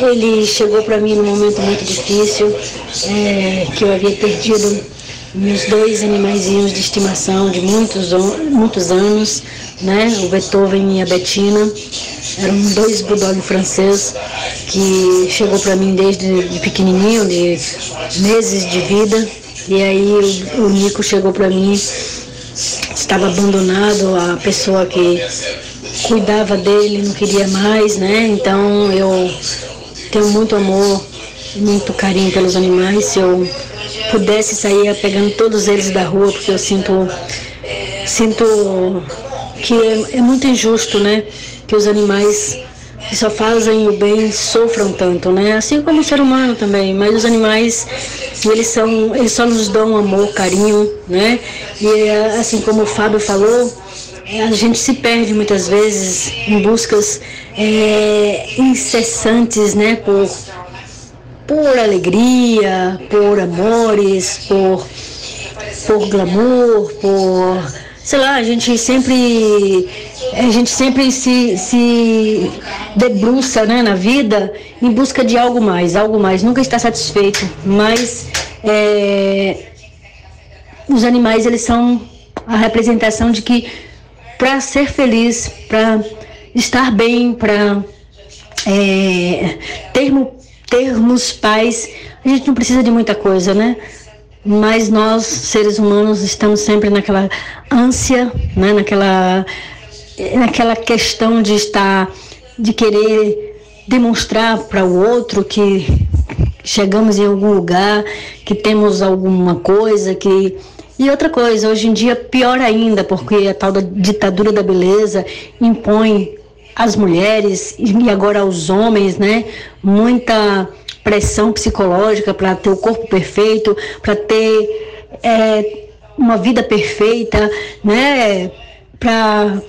ele chegou para mim num momento muito difícil, é, que eu havia perdido meus dois animaizinhos de estimação de muitos, muitos anos, né? O Beethoven e a Bettina. Eram dois bulldog francês que chegou para mim desde de pequenininho, de meses de vida. E aí o, o Nico chegou para mim, estava abandonado, a pessoa que cuidava dele não queria mais, né? Então eu tenho muito amor, muito carinho pelos animais. Se eu pudesse sair pegando todos eles da rua, porque eu sinto, sinto que é, é muito injusto, né? Que os animais que só fazem o bem sofram tanto, né? Assim como o ser humano também, mas os animais eles são, eles só nos dão amor, carinho, né? E assim como o Fábio falou, a gente se perde muitas vezes em buscas é, incessantes, né? Por por alegria, por amores, por por glamour, por sei lá, a gente sempre a gente sempre se, se debruça né, na vida em busca de algo mais, algo mais, nunca está satisfeito, mas é, os animais eles são a representação de que para ser feliz, para estar bem, para é, termos, termos paz, a gente não precisa de muita coisa, né? Mas nós, seres humanos, estamos sempre naquela ânsia, né? naquela, naquela questão de estar, de querer demonstrar para o outro que chegamos em algum lugar, que temos alguma coisa, que e outra coisa, hoje em dia pior ainda, porque a tal da ditadura da beleza impõe às mulheres e agora aos homens, né, muita pressão psicológica para ter o corpo perfeito, para ter é, uma vida perfeita, né, para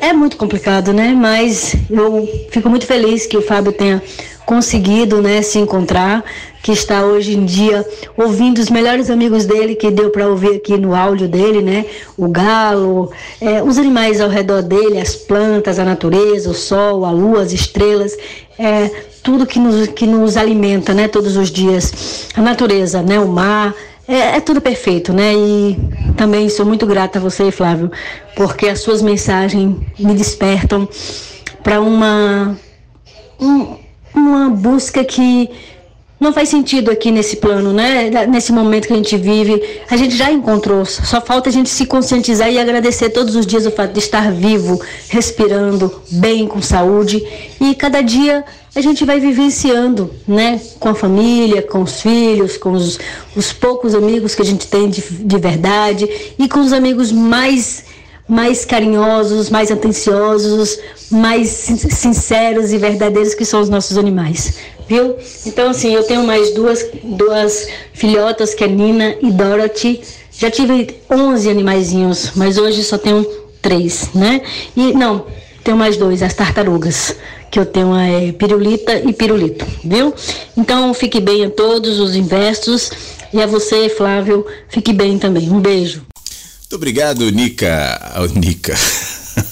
é muito complicado, né? Mas eu fico muito feliz que o Fábio tenha conseguido, né, se encontrar, que está hoje em dia ouvindo os melhores amigos dele que deu para ouvir aqui no áudio dele, né? O galo, é, os animais ao redor dele, as plantas, a natureza, o sol, a lua, as estrelas, é, tudo que nos, que nos alimenta, né? Todos os dias, a natureza, né? O mar, é, é, tudo perfeito, né? E também sou muito grata a você, Flávio, porque as suas mensagens me despertam para uma um, uma busca que não faz sentido aqui nesse plano, né? Nesse momento que a gente vive, a gente já encontrou. Só falta a gente se conscientizar e agradecer todos os dias o fato de estar vivo, respirando, bem, com saúde. E cada dia a gente vai vivenciando, né? Com a família, com os filhos, com os, os poucos amigos que a gente tem de, de verdade e com os amigos mais mais carinhosos, mais atenciosos, mais sinceros e verdadeiros que são os nossos animais, viu? Então assim, eu tenho mais duas duas filhotas que é Nina e Dorothy. Já tive 11 animaizinhos, mas hoje só tenho três, né? E não, tenho mais dois, as tartarugas, que eu tenho é pirulita e pirulito, viu? Então fique bem a todos os investos e a você, Flávio, fique bem também. Um beijo. Muito obrigado, Nica. Oh, Nica.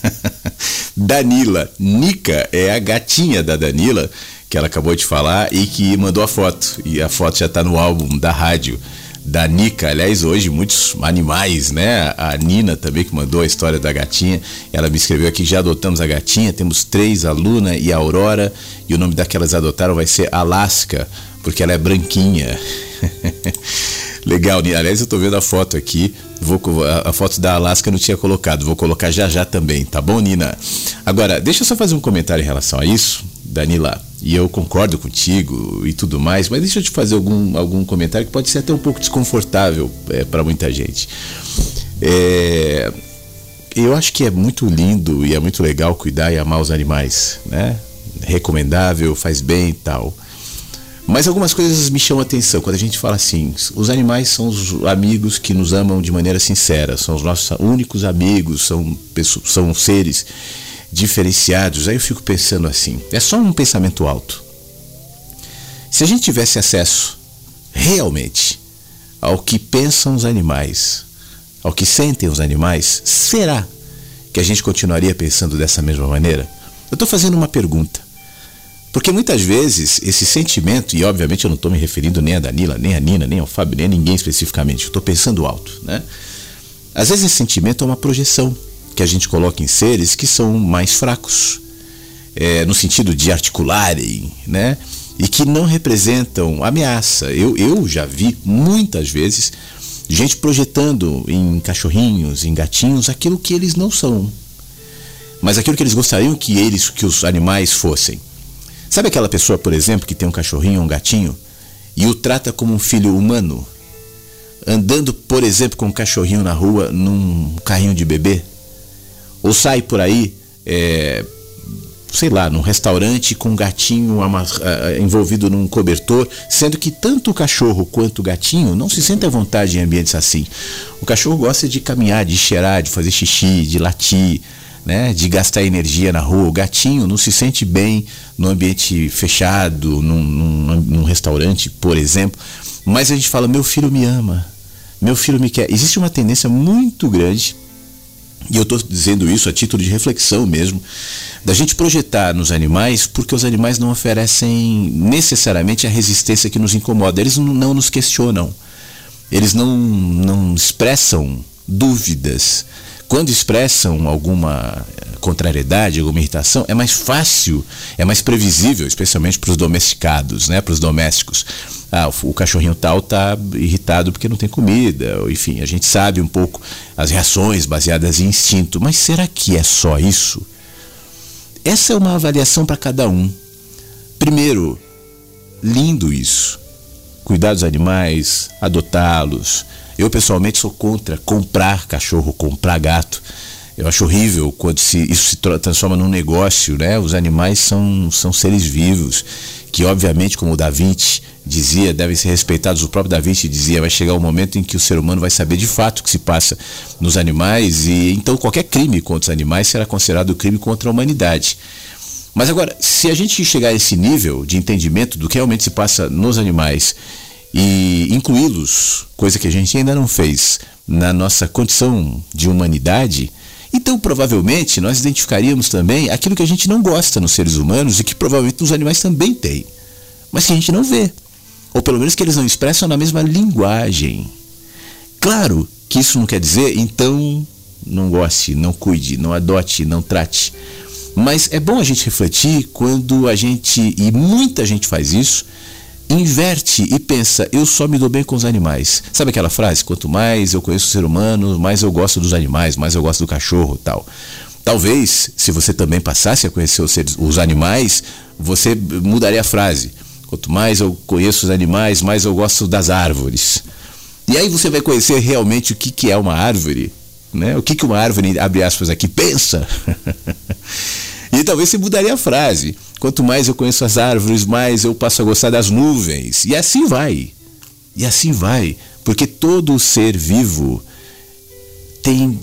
Danila. Nica é a gatinha da Danila, que ela acabou de falar e que mandou a foto. E a foto já está no álbum da rádio da Nica. Aliás, hoje muitos animais, né? A Nina também que mandou a história da gatinha. Ela me escreveu aqui, já adotamos a gatinha, temos três, a Luna e a Aurora. E o nome daquelas adotaram vai ser Alaska, porque ela é branquinha. Legal, aliás, eu tô vendo a foto aqui. Vou, a, a foto da Alaska eu não tinha colocado, vou colocar já já também, tá bom, Nina? Agora, deixa eu só fazer um comentário em relação a isso, Danila. E eu concordo contigo e tudo mais, mas deixa eu te fazer algum, algum comentário que pode ser até um pouco desconfortável é, para muita gente. É, eu acho que é muito lindo e é muito legal cuidar e amar os animais, né? Recomendável, faz bem e tal. Mas algumas coisas me chamam a atenção quando a gente fala assim: os animais são os amigos que nos amam de maneira sincera, são os nossos únicos amigos, são, pessoas, são seres diferenciados. Aí eu fico pensando assim: é só um pensamento alto. Se a gente tivesse acesso realmente ao que pensam os animais, ao que sentem os animais, será que a gente continuaria pensando dessa mesma maneira? Eu estou fazendo uma pergunta. Porque muitas vezes esse sentimento, e obviamente eu não estou me referindo nem a Danila, nem a Nina, nem ao Fábio, nem a ninguém especificamente, estou pensando alto, né? Às vezes esse sentimento é uma projeção que a gente coloca em seres que são mais fracos, é, no sentido de articularem, né? E que não representam ameaça. Eu, eu já vi muitas vezes gente projetando em cachorrinhos, em gatinhos, aquilo que eles não são, mas aquilo que eles gostariam que eles, que os animais fossem. Sabe aquela pessoa, por exemplo, que tem um cachorrinho ou um gatinho e o trata como um filho humano? Andando, por exemplo, com um cachorrinho na rua num carrinho de bebê? Ou sai por aí, é, sei lá, num restaurante com um gatinho envolvido num cobertor, sendo que tanto o cachorro quanto o gatinho não se sentem à vontade em ambientes assim. O cachorro gosta de caminhar, de cheirar, de fazer xixi, de latir né, de gastar energia na rua. O gatinho não se sente bem no ambiente fechado, num, num, num restaurante, por exemplo. Mas a gente fala: meu filho me ama, meu filho me quer. Existe uma tendência muito grande, e eu estou dizendo isso a título de reflexão mesmo, da gente projetar nos animais, porque os animais não oferecem necessariamente a resistência que nos incomoda. Eles não nos questionam, eles não, não expressam dúvidas quando expressam alguma eh, contrariedade, alguma irritação, é mais fácil, é mais previsível, especialmente para os domesticados, né, para os domésticos. Ah, o, cachorrinho tal está irritado porque não tem comida, enfim, a gente sabe um pouco as reações baseadas em instinto, mas será que é só isso? Essa é uma avaliação para cada um. Primeiro, lindo isso. Cuidar dos animais, adotá-los, eu pessoalmente sou contra comprar cachorro, comprar gato. Eu acho horrível quando se, isso se transforma num negócio, né? Os animais são, são seres vivos, que obviamente, como o Da Vinci dizia, devem ser respeitados. O próprio Da Vinci dizia, vai chegar o um momento em que o ser humano vai saber de fato o que se passa nos animais e então qualquer crime contra os animais será considerado crime contra a humanidade. Mas agora, se a gente chegar a esse nível de entendimento do que realmente se passa nos animais e incluí-los, coisa que a gente ainda não fez, na nossa condição de humanidade, então provavelmente nós identificaríamos também aquilo que a gente não gosta nos seres humanos e que provavelmente os animais também têm, mas que a gente não vê, ou pelo menos que eles não expressam na mesma linguagem. Claro que isso não quer dizer, então não goste, não cuide, não adote, não trate. Mas é bom a gente refletir quando a gente, e muita gente faz isso, inverte e pensa, eu só me dou bem com os animais. Sabe aquela frase? Quanto mais eu conheço o ser humano, mais eu gosto dos animais, mais eu gosto do cachorro tal. Talvez, se você também passasse a conhecer os, seres, os animais, você mudaria a frase. Quanto mais eu conheço os animais, mais eu gosto das árvores. E aí você vai conhecer realmente o que, que é uma árvore. Né? O que, que uma árvore, abre aspas aqui, pensa. e talvez você mudaria a frase. Quanto mais eu conheço as árvores, mais eu passo a gostar das nuvens. E assim vai. E assim vai. Porque todo ser vivo tem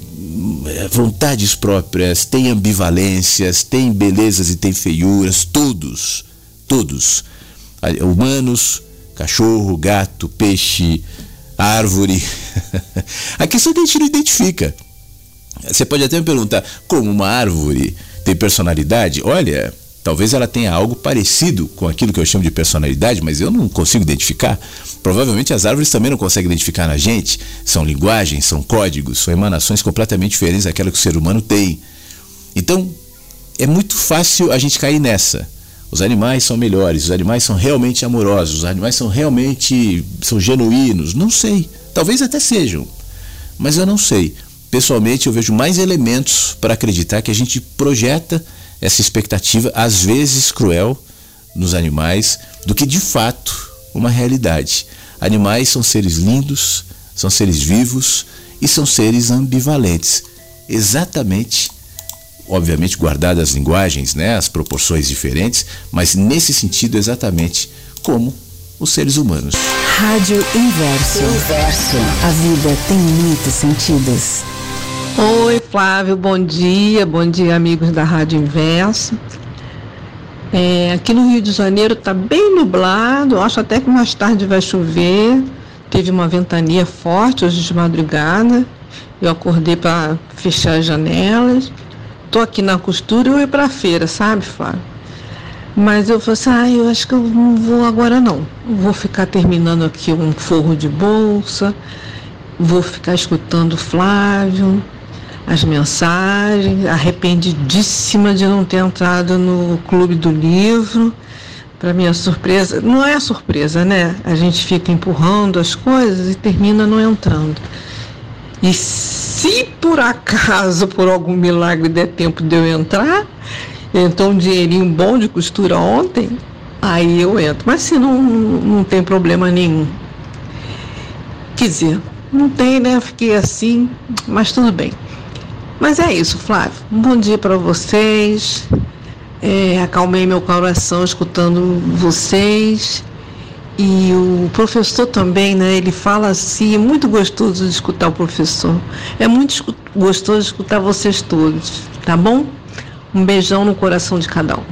eh, vontades próprias, tem ambivalências, tem belezas e tem feiuras, todos, todos. Humanos, cachorro, gato, peixe, árvore. A questão é que a gente não identifica. Você pode até me perguntar, como uma árvore tem personalidade? Olha, Talvez ela tenha algo parecido com aquilo que eu chamo de personalidade, mas eu não consigo identificar. Provavelmente as árvores também não conseguem identificar na gente. São linguagens, são códigos, são emanações completamente diferentes daquela que o ser humano tem. Então, é muito fácil a gente cair nessa. Os animais são melhores, os animais são realmente amorosos, os animais são realmente são genuínos. Não sei. Talvez até sejam. Mas eu não sei. Pessoalmente, eu vejo mais elementos para acreditar que a gente projeta essa expectativa, às vezes cruel, nos animais, do que de fato uma realidade. Animais são seres lindos, são seres vivos e são seres ambivalentes. Exatamente, obviamente guardadas as linguagens, né, as proporções diferentes, mas nesse sentido exatamente como os seres humanos. Rádio Inverso. Inverso. A vida tem muitos sentidos. Oi, Flávio, bom dia. Bom dia, amigos da Rádio Inverso. É, aqui no Rio de Janeiro está bem nublado, acho até que mais tarde vai chover. Teve uma ventania forte hoje de madrugada. Eu acordei para fechar as janelas. Tô aqui na costura e eu ia para a feira, sabe, Flávio? Mas eu falei assim, ah, eu acho que eu não vou agora não. Vou ficar terminando aqui um forro de bolsa, vou ficar escutando Flávio, as mensagens, arrependidíssima de não ter entrado no clube do livro. Para minha surpresa, não é surpresa, né? A gente fica empurrando as coisas e termina não entrando. E se por acaso, por algum milagre, der tempo de eu entrar, então um dinheirinho bom de costura ontem, aí eu entro. Mas se não, não tem problema nenhum. Quer dizer, não tem, né? Fiquei assim, mas tudo bem. Mas é isso, Flávio. Um bom dia para vocês. É, acalmei meu coração escutando vocês. E o professor também, né? Ele fala assim, é muito gostoso de escutar o professor. É muito gostoso de escutar vocês todos, tá bom? Um beijão no coração de cada um.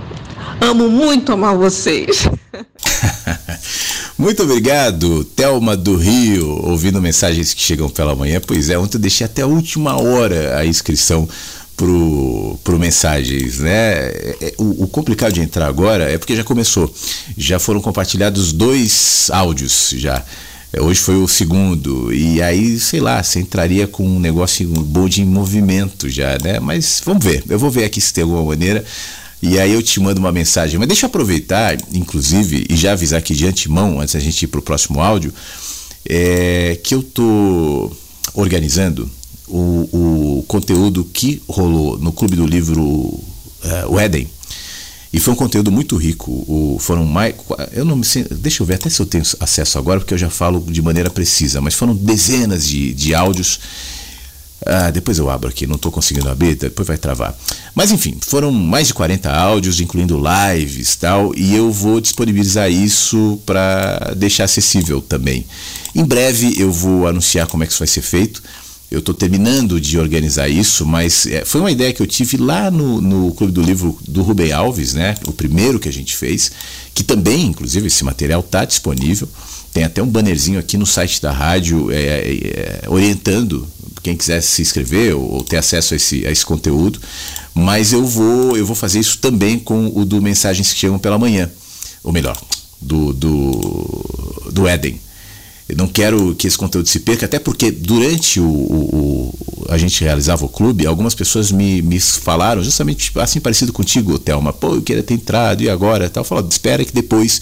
Amo muito amar vocês. Muito obrigado, Telma do Rio, ouvindo mensagens que chegam pela manhã. Pois é, ontem eu deixei até a última hora a inscrição pro, pro mensagens, né? É, é, o, o, complicado de entrar agora é porque já começou. Já foram compartilhados dois áudios já. É, hoje foi o segundo. E aí, sei lá, você entraria com um negócio, um bonde em movimento já, né? Mas vamos ver. Eu vou ver aqui se tem alguma maneira. E aí eu te mando uma mensagem. Mas deixa eu aproveitar, inclusive, e já avisar aqui de antemão, antes da gente ir para o próximo áudio, é, que eu tô organizando o, o, conteúdo que rolou no Clube do Livro uh, o Éden. E foi um conteúdo muito rico. O, foram mais. Eu não me Deixa eu ver até se eu tenho acesso agora, porque eu já falo de maneira precisa, mas foram dezenas de, de áudios ah, depois eu abro aqui, não estou conseguindo abrir, depois vai travar. Mas enfim, foram mais de 40 áudios, incluindo lives tal, e eu vou disponibilizar isso para deixar acessível também. Em breve eu vou anunciar como é que isso vai ser feito. Eu estou terminando de organizar isso, mas é, foi uma ideia que eu tive lá no, no Clube do Livro do Rubem Alves, né? O primeiro que a gente fez, que também, inclusive, esse material está disponível. Tem até um bannerzinho aqui no site da rádio é, é orientando quem quiser se inscrever ou, ou ter acesso a esse, a esse conteúdo. Mas eu vou, eu vou fazer isso também com o do Mensagens que Chegam pela Manhã. Ou melhor, do, do, do Éden. Eu não quero que esse conteúdo se perca, até porque durante o, o, o, a gente realizava o clube, algumas pessoas me, me falaram, justamente assim parecido contigo, Thelma, pô, eu queria ter entrado e agora? Tal, falou, espera que depois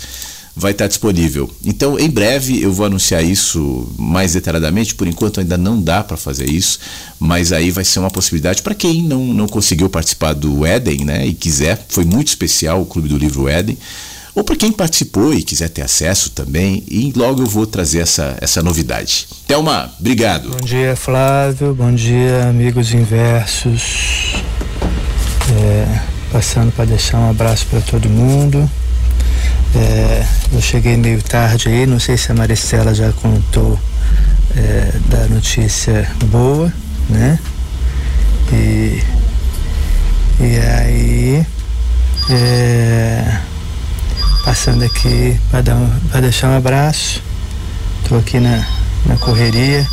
vai estar disponível. Então, em breve eu vou anunciar isso mais detalhadamente. Por enquanto ainda não dá para fazer isso, mas aí vai ser uma possibilidade para quem não, não conseguiu participar do Éden, né, e quiser. Foi muito especial o Clube do Livro Éden. Ou para quem participou e quiser ter acesso também, e logo eu vou trazer essa, essa novidade. Thelma, obrigado. Bom dia, Flávio. Bom dia, amigos inversos. É, passando para deixar um abraço para todo mundo. É, eu cheguei meio tarde aí, não sei se a Maricela já contou é, da notícia boa, né? E, e aí, é, passando aqui para deixar um abraço, estou aqui na, na correria,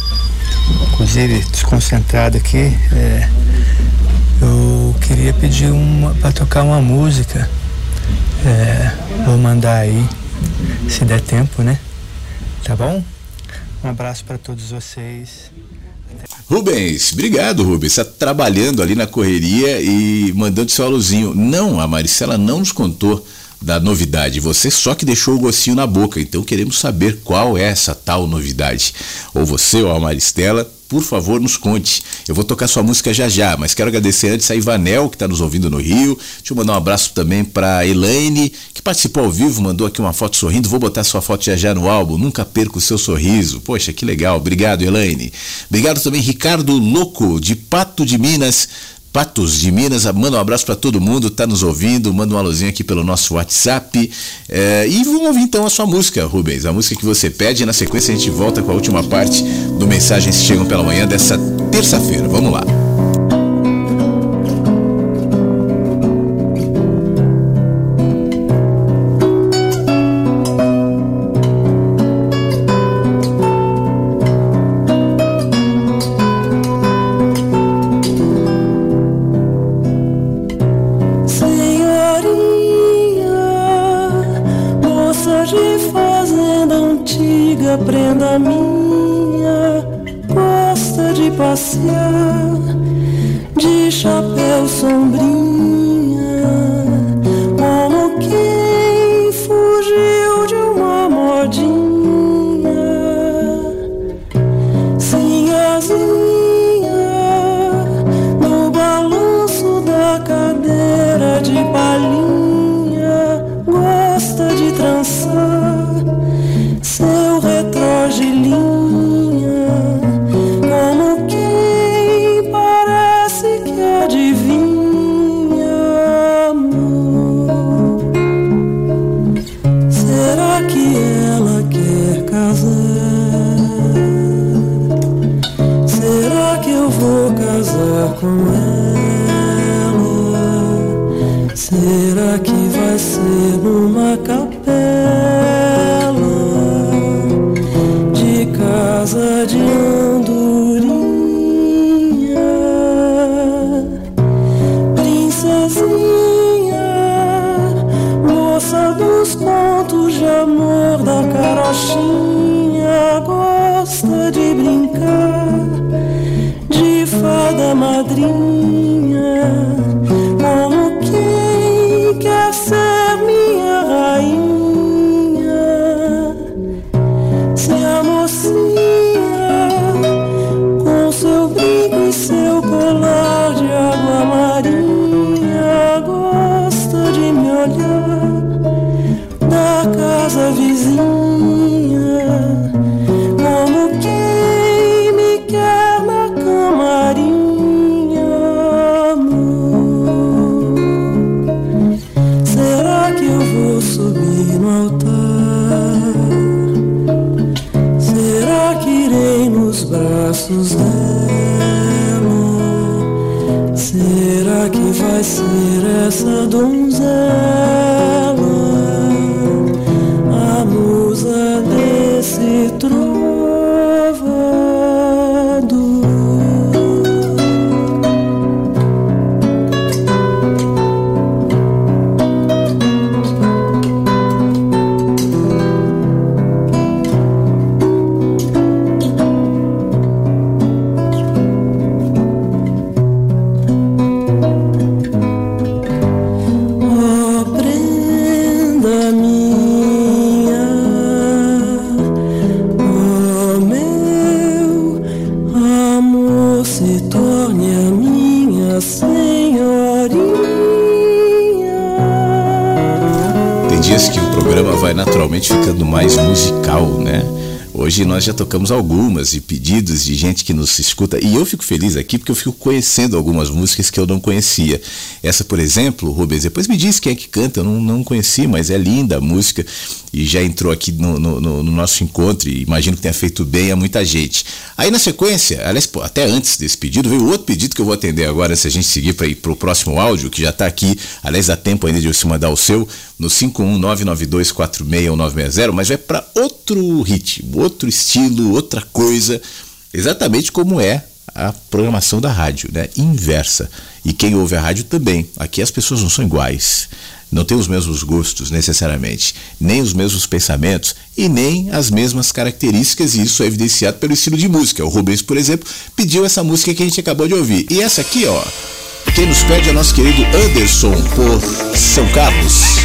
inclusive desconcentrado aqui. É, eu queria pedir para tocar uma música é, vou mandar aí, se der tempo, né? Tá bom? Um abraço para todos vocês. Rubens, obrigado, Rubens. Está trabalhando ali na correria e mandando seu aluzinho. Não, a Maricela não nos contou da novidade. Você só que deixou o gostinho na boca. Então queremos saber qual é essa tal novidade. Ou você ou a Maristela por favor, nos conte. Eu vou tocar sua música já já, mas quero agradecer antes a Ivanel, que está nos ouvindo no Rio. Deixa eu mandar um abraço também para Elaine, que participou ao vivo, mandou aqui uma foto sorrindo. Vou botar sua foto já já no álbum. Nunca perca o seu sorriso. Poxa, que legal. Obrigado, Elaine. Obrigado também, Ricardo Louco, de Pato de Minas Patos de Minas. Manda um abraço para todo mundo, tá nos ouvindo. Manda um alôzinho aqui pelo nosso WhatsApp. É, e vamos ouvir então a sua música, Rubens. A música que você pede. E na sequência a gente volta com a última parte do Mensagens que Chegam pela Manhã dessa terça-feira. Vamos lá. Hoje nós já tocamos algumas e pedidos de gente que nos escuta e eu fico feliz aqui porque eu fico conhecendo algumas músicas que eu não conhecia. Essa, por exemplo, Rubens, depois me diz quem é que canta, eu não, não conheci, mas é linda a música e já entrou aqui no, no, no, nosso encontro e imagino que tenha feito bem a muita gente. Aí na sequência, aliás, até antes desse pedido, veio outro pedido que eu vou atender agora, se a gente seguir para ir para o próximo áudio, que já está aqui, aliás, dá tempo ainda de você mandar o seu, no 51992461960, mas vai para outro ritmo, outro estilo, outra coisa, exatamente como é a programação da rádio, né? Inversa. E quem ouve a rádio também. Aqui as pessoas não são iguais não tem os mesmos gostos necessariamente, nem os mesmos pensamentos e nem as mesmas características, e isso é evidenciado pelo estilo de música. O Rubens, por exemplo, pediu essa música que a gente acabou de ouvir. E essa aqui, ó, quem nos pede é o nosso querido Anderson por São Carlos.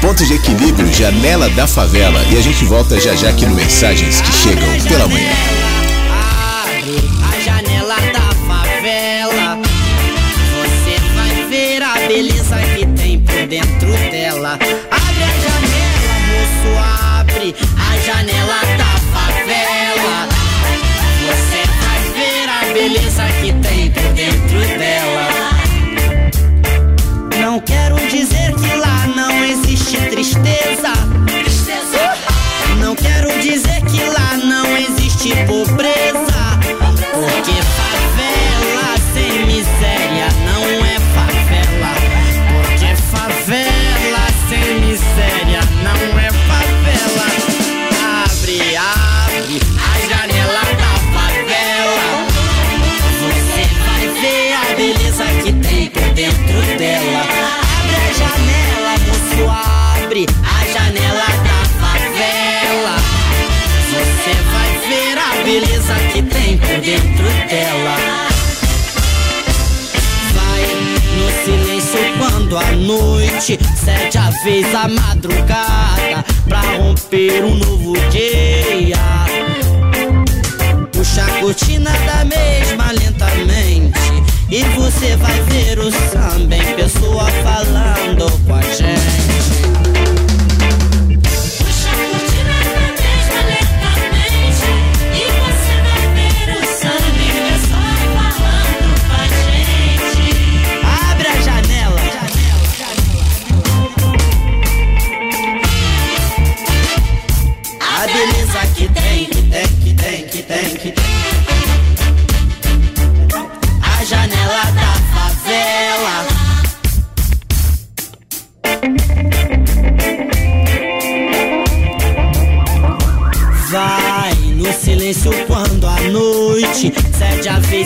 Ponto de equilíbrio, janela da favela. E a gente volta já já aqui no Mensagens que chegam pela manhã. Beleza cede a vez a madrugada pra romper um novo dia. Puxa a cortina da mesma lentamente e você vai ver o samba em pessoa falando com a gente.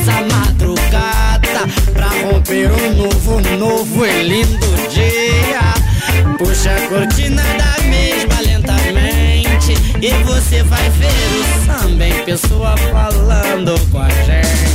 Cede a madrugada pra romper um novo, novo e lindo dia. Puxa a cortina da mesma lentamente e você vai ver o samba em pessoa falando com a gente.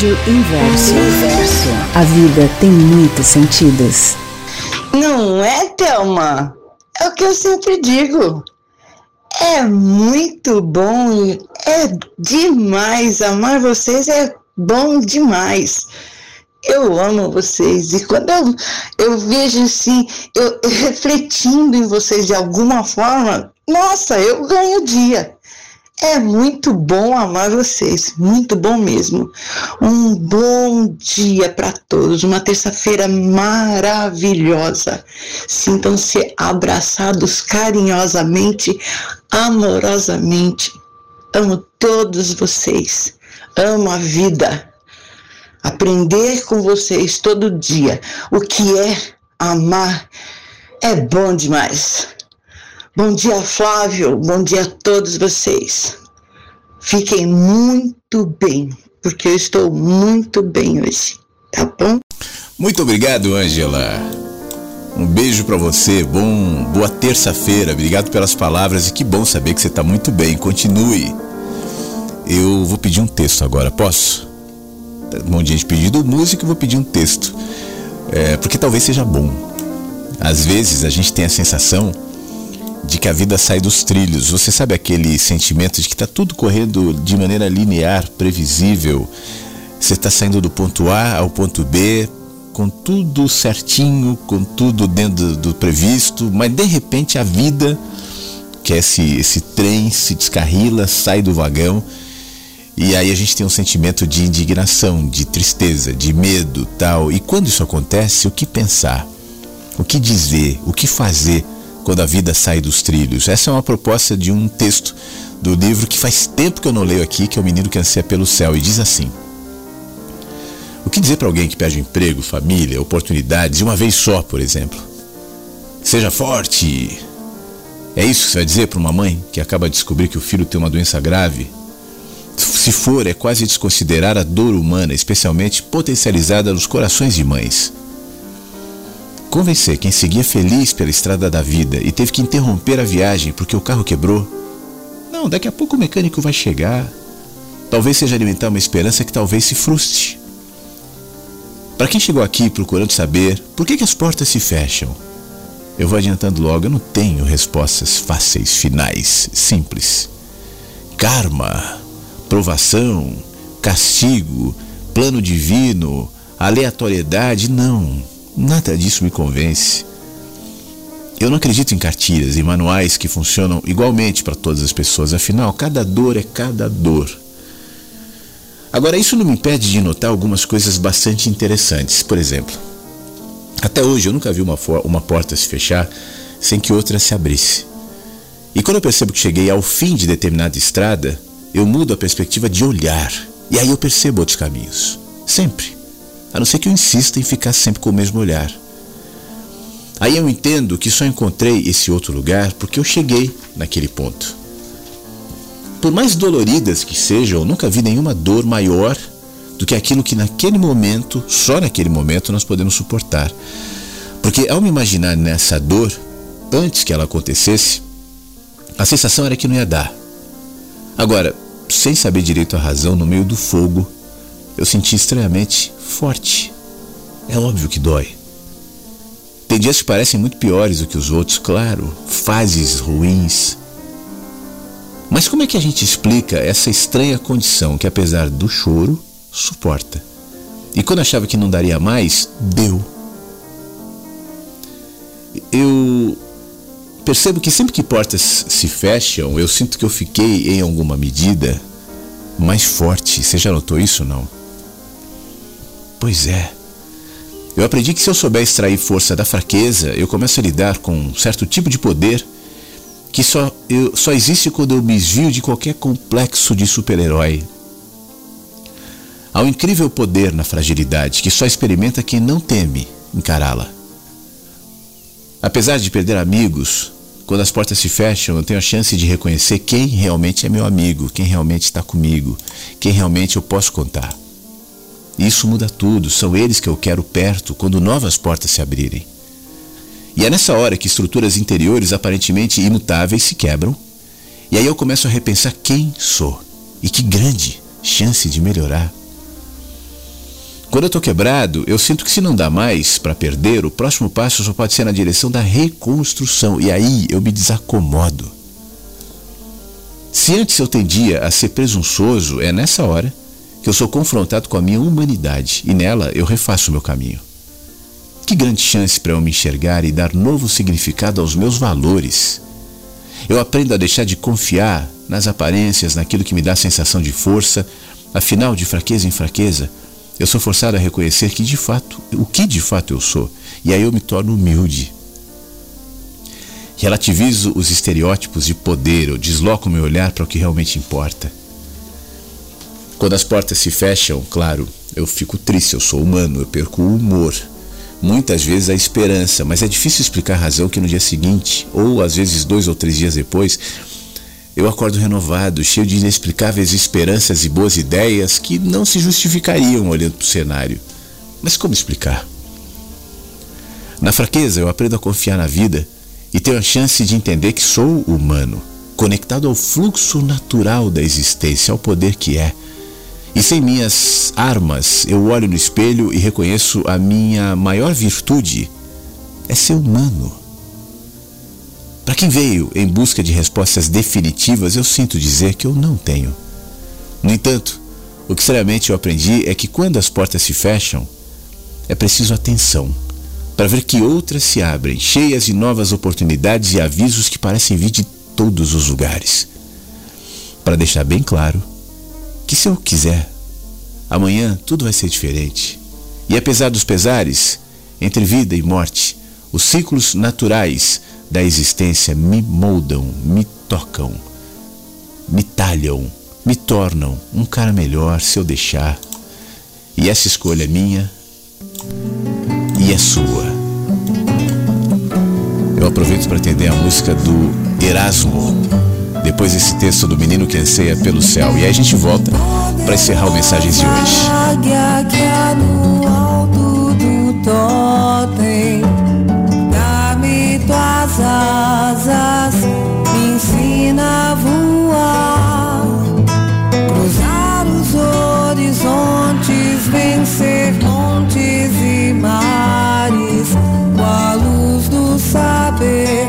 Rádio Inverso. A vida tem muitos sentidos. Não é, Thelma? É o que eu sempre digo. É muito bom, é demais. Amar vocês é bom demais. Eu amo vocês e quando eu, eu vejo assim, eu refletindo em vocês de alguma forma, nossa, eu ganho dia. É muito bom amar vocês, muito bom mesmo. Um bom dia para todos, uma terça-feira maravilhosa. Sintam-se abraçados carinhosamente, amorosamente. Amo todos vocês, amo a vida. Aprender com vocês todo dia o que é amar é bom demais. Bom dia, Flávio. Bom dia a todos vocês. Fiquem muito bem, porque eu estou muito bem hoje, tá bom? Muito obrigado, Ângela. Um beijo pra você. Bom, boa terça-feira. Obrigado pelas palavras e que bom saber que você tá muito bem. Continue. Eu vou pedir um texto agora, posso? Um monte de gente pedindo música, eu vou pedir um texto. É, porque talvez seja bom. Às vezes a gente tem a sensação de que a vida sai dos trilhos. Você sabe aquele sentimento de que está tudo correndo de maneira linear, previsível. Você está saindo do ponto A ao ponto B, com tudo certinho, com tudo dentro do previsto, mas de repente a vida, que é esse, esse trem, se descarrila, sai do vagão. E aí a gente tem um sentimento de indignação, de tristeza, de medo, tal. E quando isso acontece, o que pensar? O que dizer? O que fazer? Quando a vida sai dos trilhos. Essa é uma proposta de um texto do livro que faz tempo que eu não leio aqui, que é O Menino que Anseia pelo Céu, e diz assim: O que dizer para alguém que perde emprego, família, oportunidades de uma vez só, por exemplo? Seja forte. É isso que você vai dizer para uma mãe que acaba de descobrir que o filho tem uma doença grave? Se for, é quase desconsiderar a dor humana, especialmente potencializada nos corações de mães. Convencer quem seguia feliz pela estrada da vida e teve que interromper a viagem porque o carro quebrou. Não, daqui a pouco o mecânico vai chegar. Talvez seja alimentar uma esperança que talvez se frustre. Para quem chegou aqui procurando saber por que, que as portas se fecham, eu vou adiantando logo, eu não tenho respostas fáceis, finais, simples. Karma, provação, castigo, plano divino, aleatoriedade, não. Nada disso me convence. Eu não acredito em cartilhas e manuais que funcionam igualmente para todas as pessoas, afinal, cada dor é cada dor. Agora, isso não me impede de notar algumas coisas bastante interessantes. Por exemplo, até hoje eu nunca vi uma, uma porta se fechar sem que outra se abrisse. E quando eu percebo que cheguei ao fim de determinada estrada, eu mudo a perspectiva de olhar. E aí eu percebo outros caminhos. Sempre. A não ser que eu insista em ficar sempre com o mesmo olhar. Aí eu entendo que só encontrei esse outro lugar porque eu cheguei naquele ponto. Por mais doloridas que sejam, nunca vi nenhuma dor maior do que aquilo que naquele momento, só naquele momento, nós podemos suportar. Porque ao me imaginar nessa dor, antes que ela acontecesse, a sensação era que não ia dar. Agora, sem saber direito a razão, no meio do fogo, eu senti estranhamente forte. É óbvio que dói. Tem dias que parecem muito piores do que os outros, claro, fases ruins. Mas como é que a gente explica essa estranha condição que, apesar do choro, suporta? E quando achava que não daria mais, deu. Eu percebo que sempre que portas se fecham, eu sinto que eu fiquei, em alguma medida, mais forte. Você já notou isso não? Pois é. Eu aprendi que se eu souber extrair força da fraqueza, eu começo a lidar com um certo tipo de poder que só, eu, só existe quando eu me desvio de qualquer complexo de super-herói. Há um incrível poder na fragilidade que só experimenta quem não teme encará-la. Apesar de perder amigos, quando as portas se fecham, eu tenho a chance de reconhecer quem realmente é meu amigo, quem realmente está comigo, quem realmente eu posso contar. Isso muda tudo, são eles que eu quero perto quando novas portas se abrirem. E é nessa hora que estruturas interiores aparentemente imutáveis se quebram, e aí eu começo a repensar quem sou e que grande chance de melhorar. Quando eu estou quebrado, eu sinto que se não dá mais para perder, o próximo passo só pode ser na direção da reconstrução, e aí eu me desacomodo. Se antes eu tendia a ser presunçoso, é nessa hora que eu sou confrontado com a minha humanidade e nela eu refaço o meu caminho. Que grande chance para eu me enxergar e dar novo significado aos meus valores. Eu aprendo a deixar de confiar nas aparências, naquilo que me dá sensação de força, afinal, de fraqueza em fraqueza, eu sou forçado a reconhecer que de fato, o que de fato eu sou, e aí eu me torno humilde. Relativizo os estereótipos de poder, eu desloco meu olhar para o que realmente importa. Quando as portas se fecham, claro, eu fico triste, eu sou humano, eu perco o humor. Muitas vezes a esperança, mas é difícil explicar a razão que no dia seguinte, ou às vezes dois ou três dias depois, eu acordo renovado, cheio de inexplicáveis esperanças e boas ideias que não se justificariam olhando para o cenário. Mas como explicar? Na fraqueza, eu aprendo a confiar na vida e tenho a chance de entender que sou humano, conectado ao fluxo natural da existência, ao poder que é. E sem minhas armas, eu olho no espelho e reconheço a minha maior virtude é ser humano. Para quem veio em busca de respostas definitivas, eu sinto dizer que eu não tenho. No entanto, o que seriamente eu aprendi é que quando as portas se fecham, é preciso atenção para ver que outras se abrem, cheias de novas oportunidades e avisos que parecem vir de todos os lugares. Para deixar bem claro que se eu quiser, amanhã tudo vai ser diferente. E apesar dos pesares, entre vida e morte, os ciclos naturais da existência me moldam, me tocam, me talham, me tornam um cara melhor se eu deixar. E essa escolha é minha e é sua. Eu aproveito para atender a música do Erasmo depois desse texto do menino que anseia pelo céu. E aí a gente volta para encerrar o Mensagens de hoje. Águia no alto do totem, dá-me tuas asas, me ensina a voar, cruzar os horizontes, vencer montes e mares, com a luz do saber,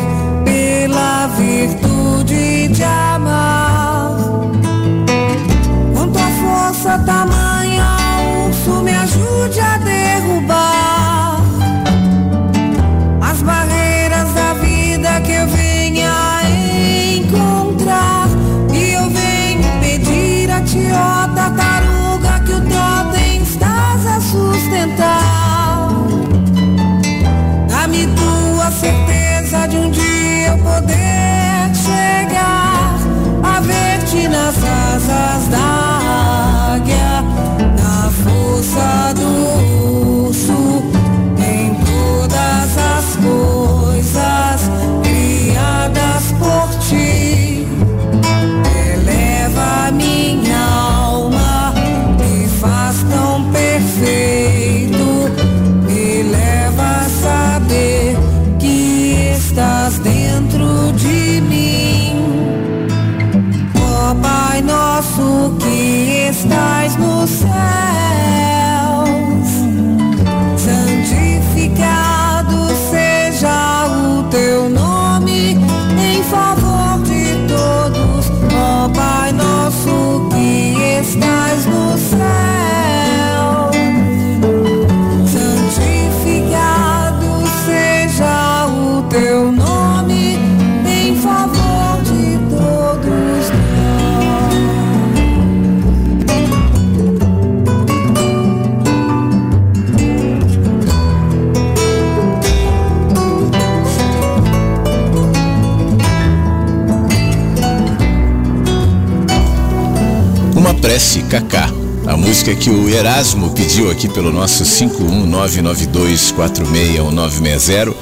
música que o Erasmo pediu aqui pelo nosso 51992461960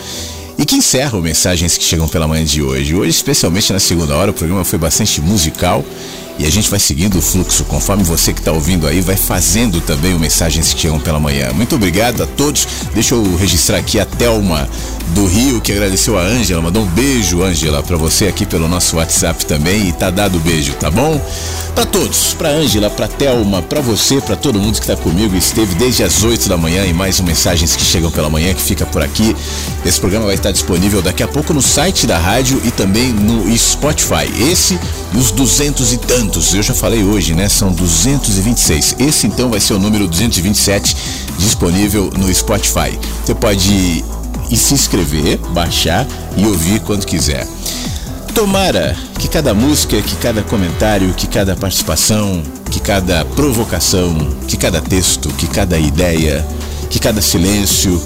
e que encerra o Mensagens que Chegam pela Manhã de hoje. Hoje, especialmente na segunda hora, o programa foi bastante musical e a gente vai seguindo o fluxo, conforme você que está ouvindo aí vai fazendo também o Mensagens que Chegam pela Manhã. Muito obrigado a todos. Deixa eu registrar aqui a Thelma do Rio, que agradeceu a Ângela, mandou um beijo, Ângela, para você aqui pelo nosso WhatsApp também e tá dado o beijo, tá bom? Para todos, para Ângela, para Thelma, para você, para todo mundo que está comigo, esteve desde as 8 da manhã e mais Mensagens que Chegam pela Manhã que fica por aqui. Esse programa vai estar disponível daqui a pouco no site da rádio e também no Spotify. Esse e os duzentos e tantos, eu já falei hoje, né? São 226. Esse então vai ser o número 227 disponível no Spotify. Você pode e se inscrever, baixar e ouvir quando quiser. Tomara que cada música, que cada comentário, que cada participação, que cada provocação, que cada texto, que cada ideia, que cada silêncio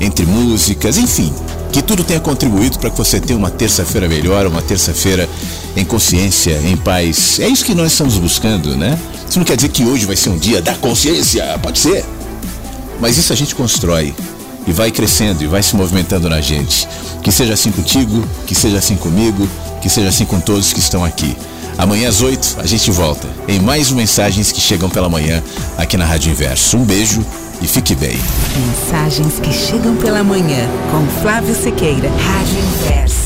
entre músicas, enfim, que tudo tenha contribuído para que você tenha uma terça-feira melhor, uma terça-feira em consciência, em paz. É isso que nós estamos buscando, né? Isso não quer dizer que hoje vai ser um dia da consciência, pode ser. Mas isso a gente constrói e vai crescendo e vai se movimentando na gente. Que seja assim contigo, que seja assim comigo, que seja assim com todos que estão aqui. Amanhã às 8 a gente volta em mais mensagens que chegam pela manhã aqui na Rádio Inverso. Um beijo e fique bem. Mensagens que chegam pela manhã com Flávio Sequeira, Rádio Inverso.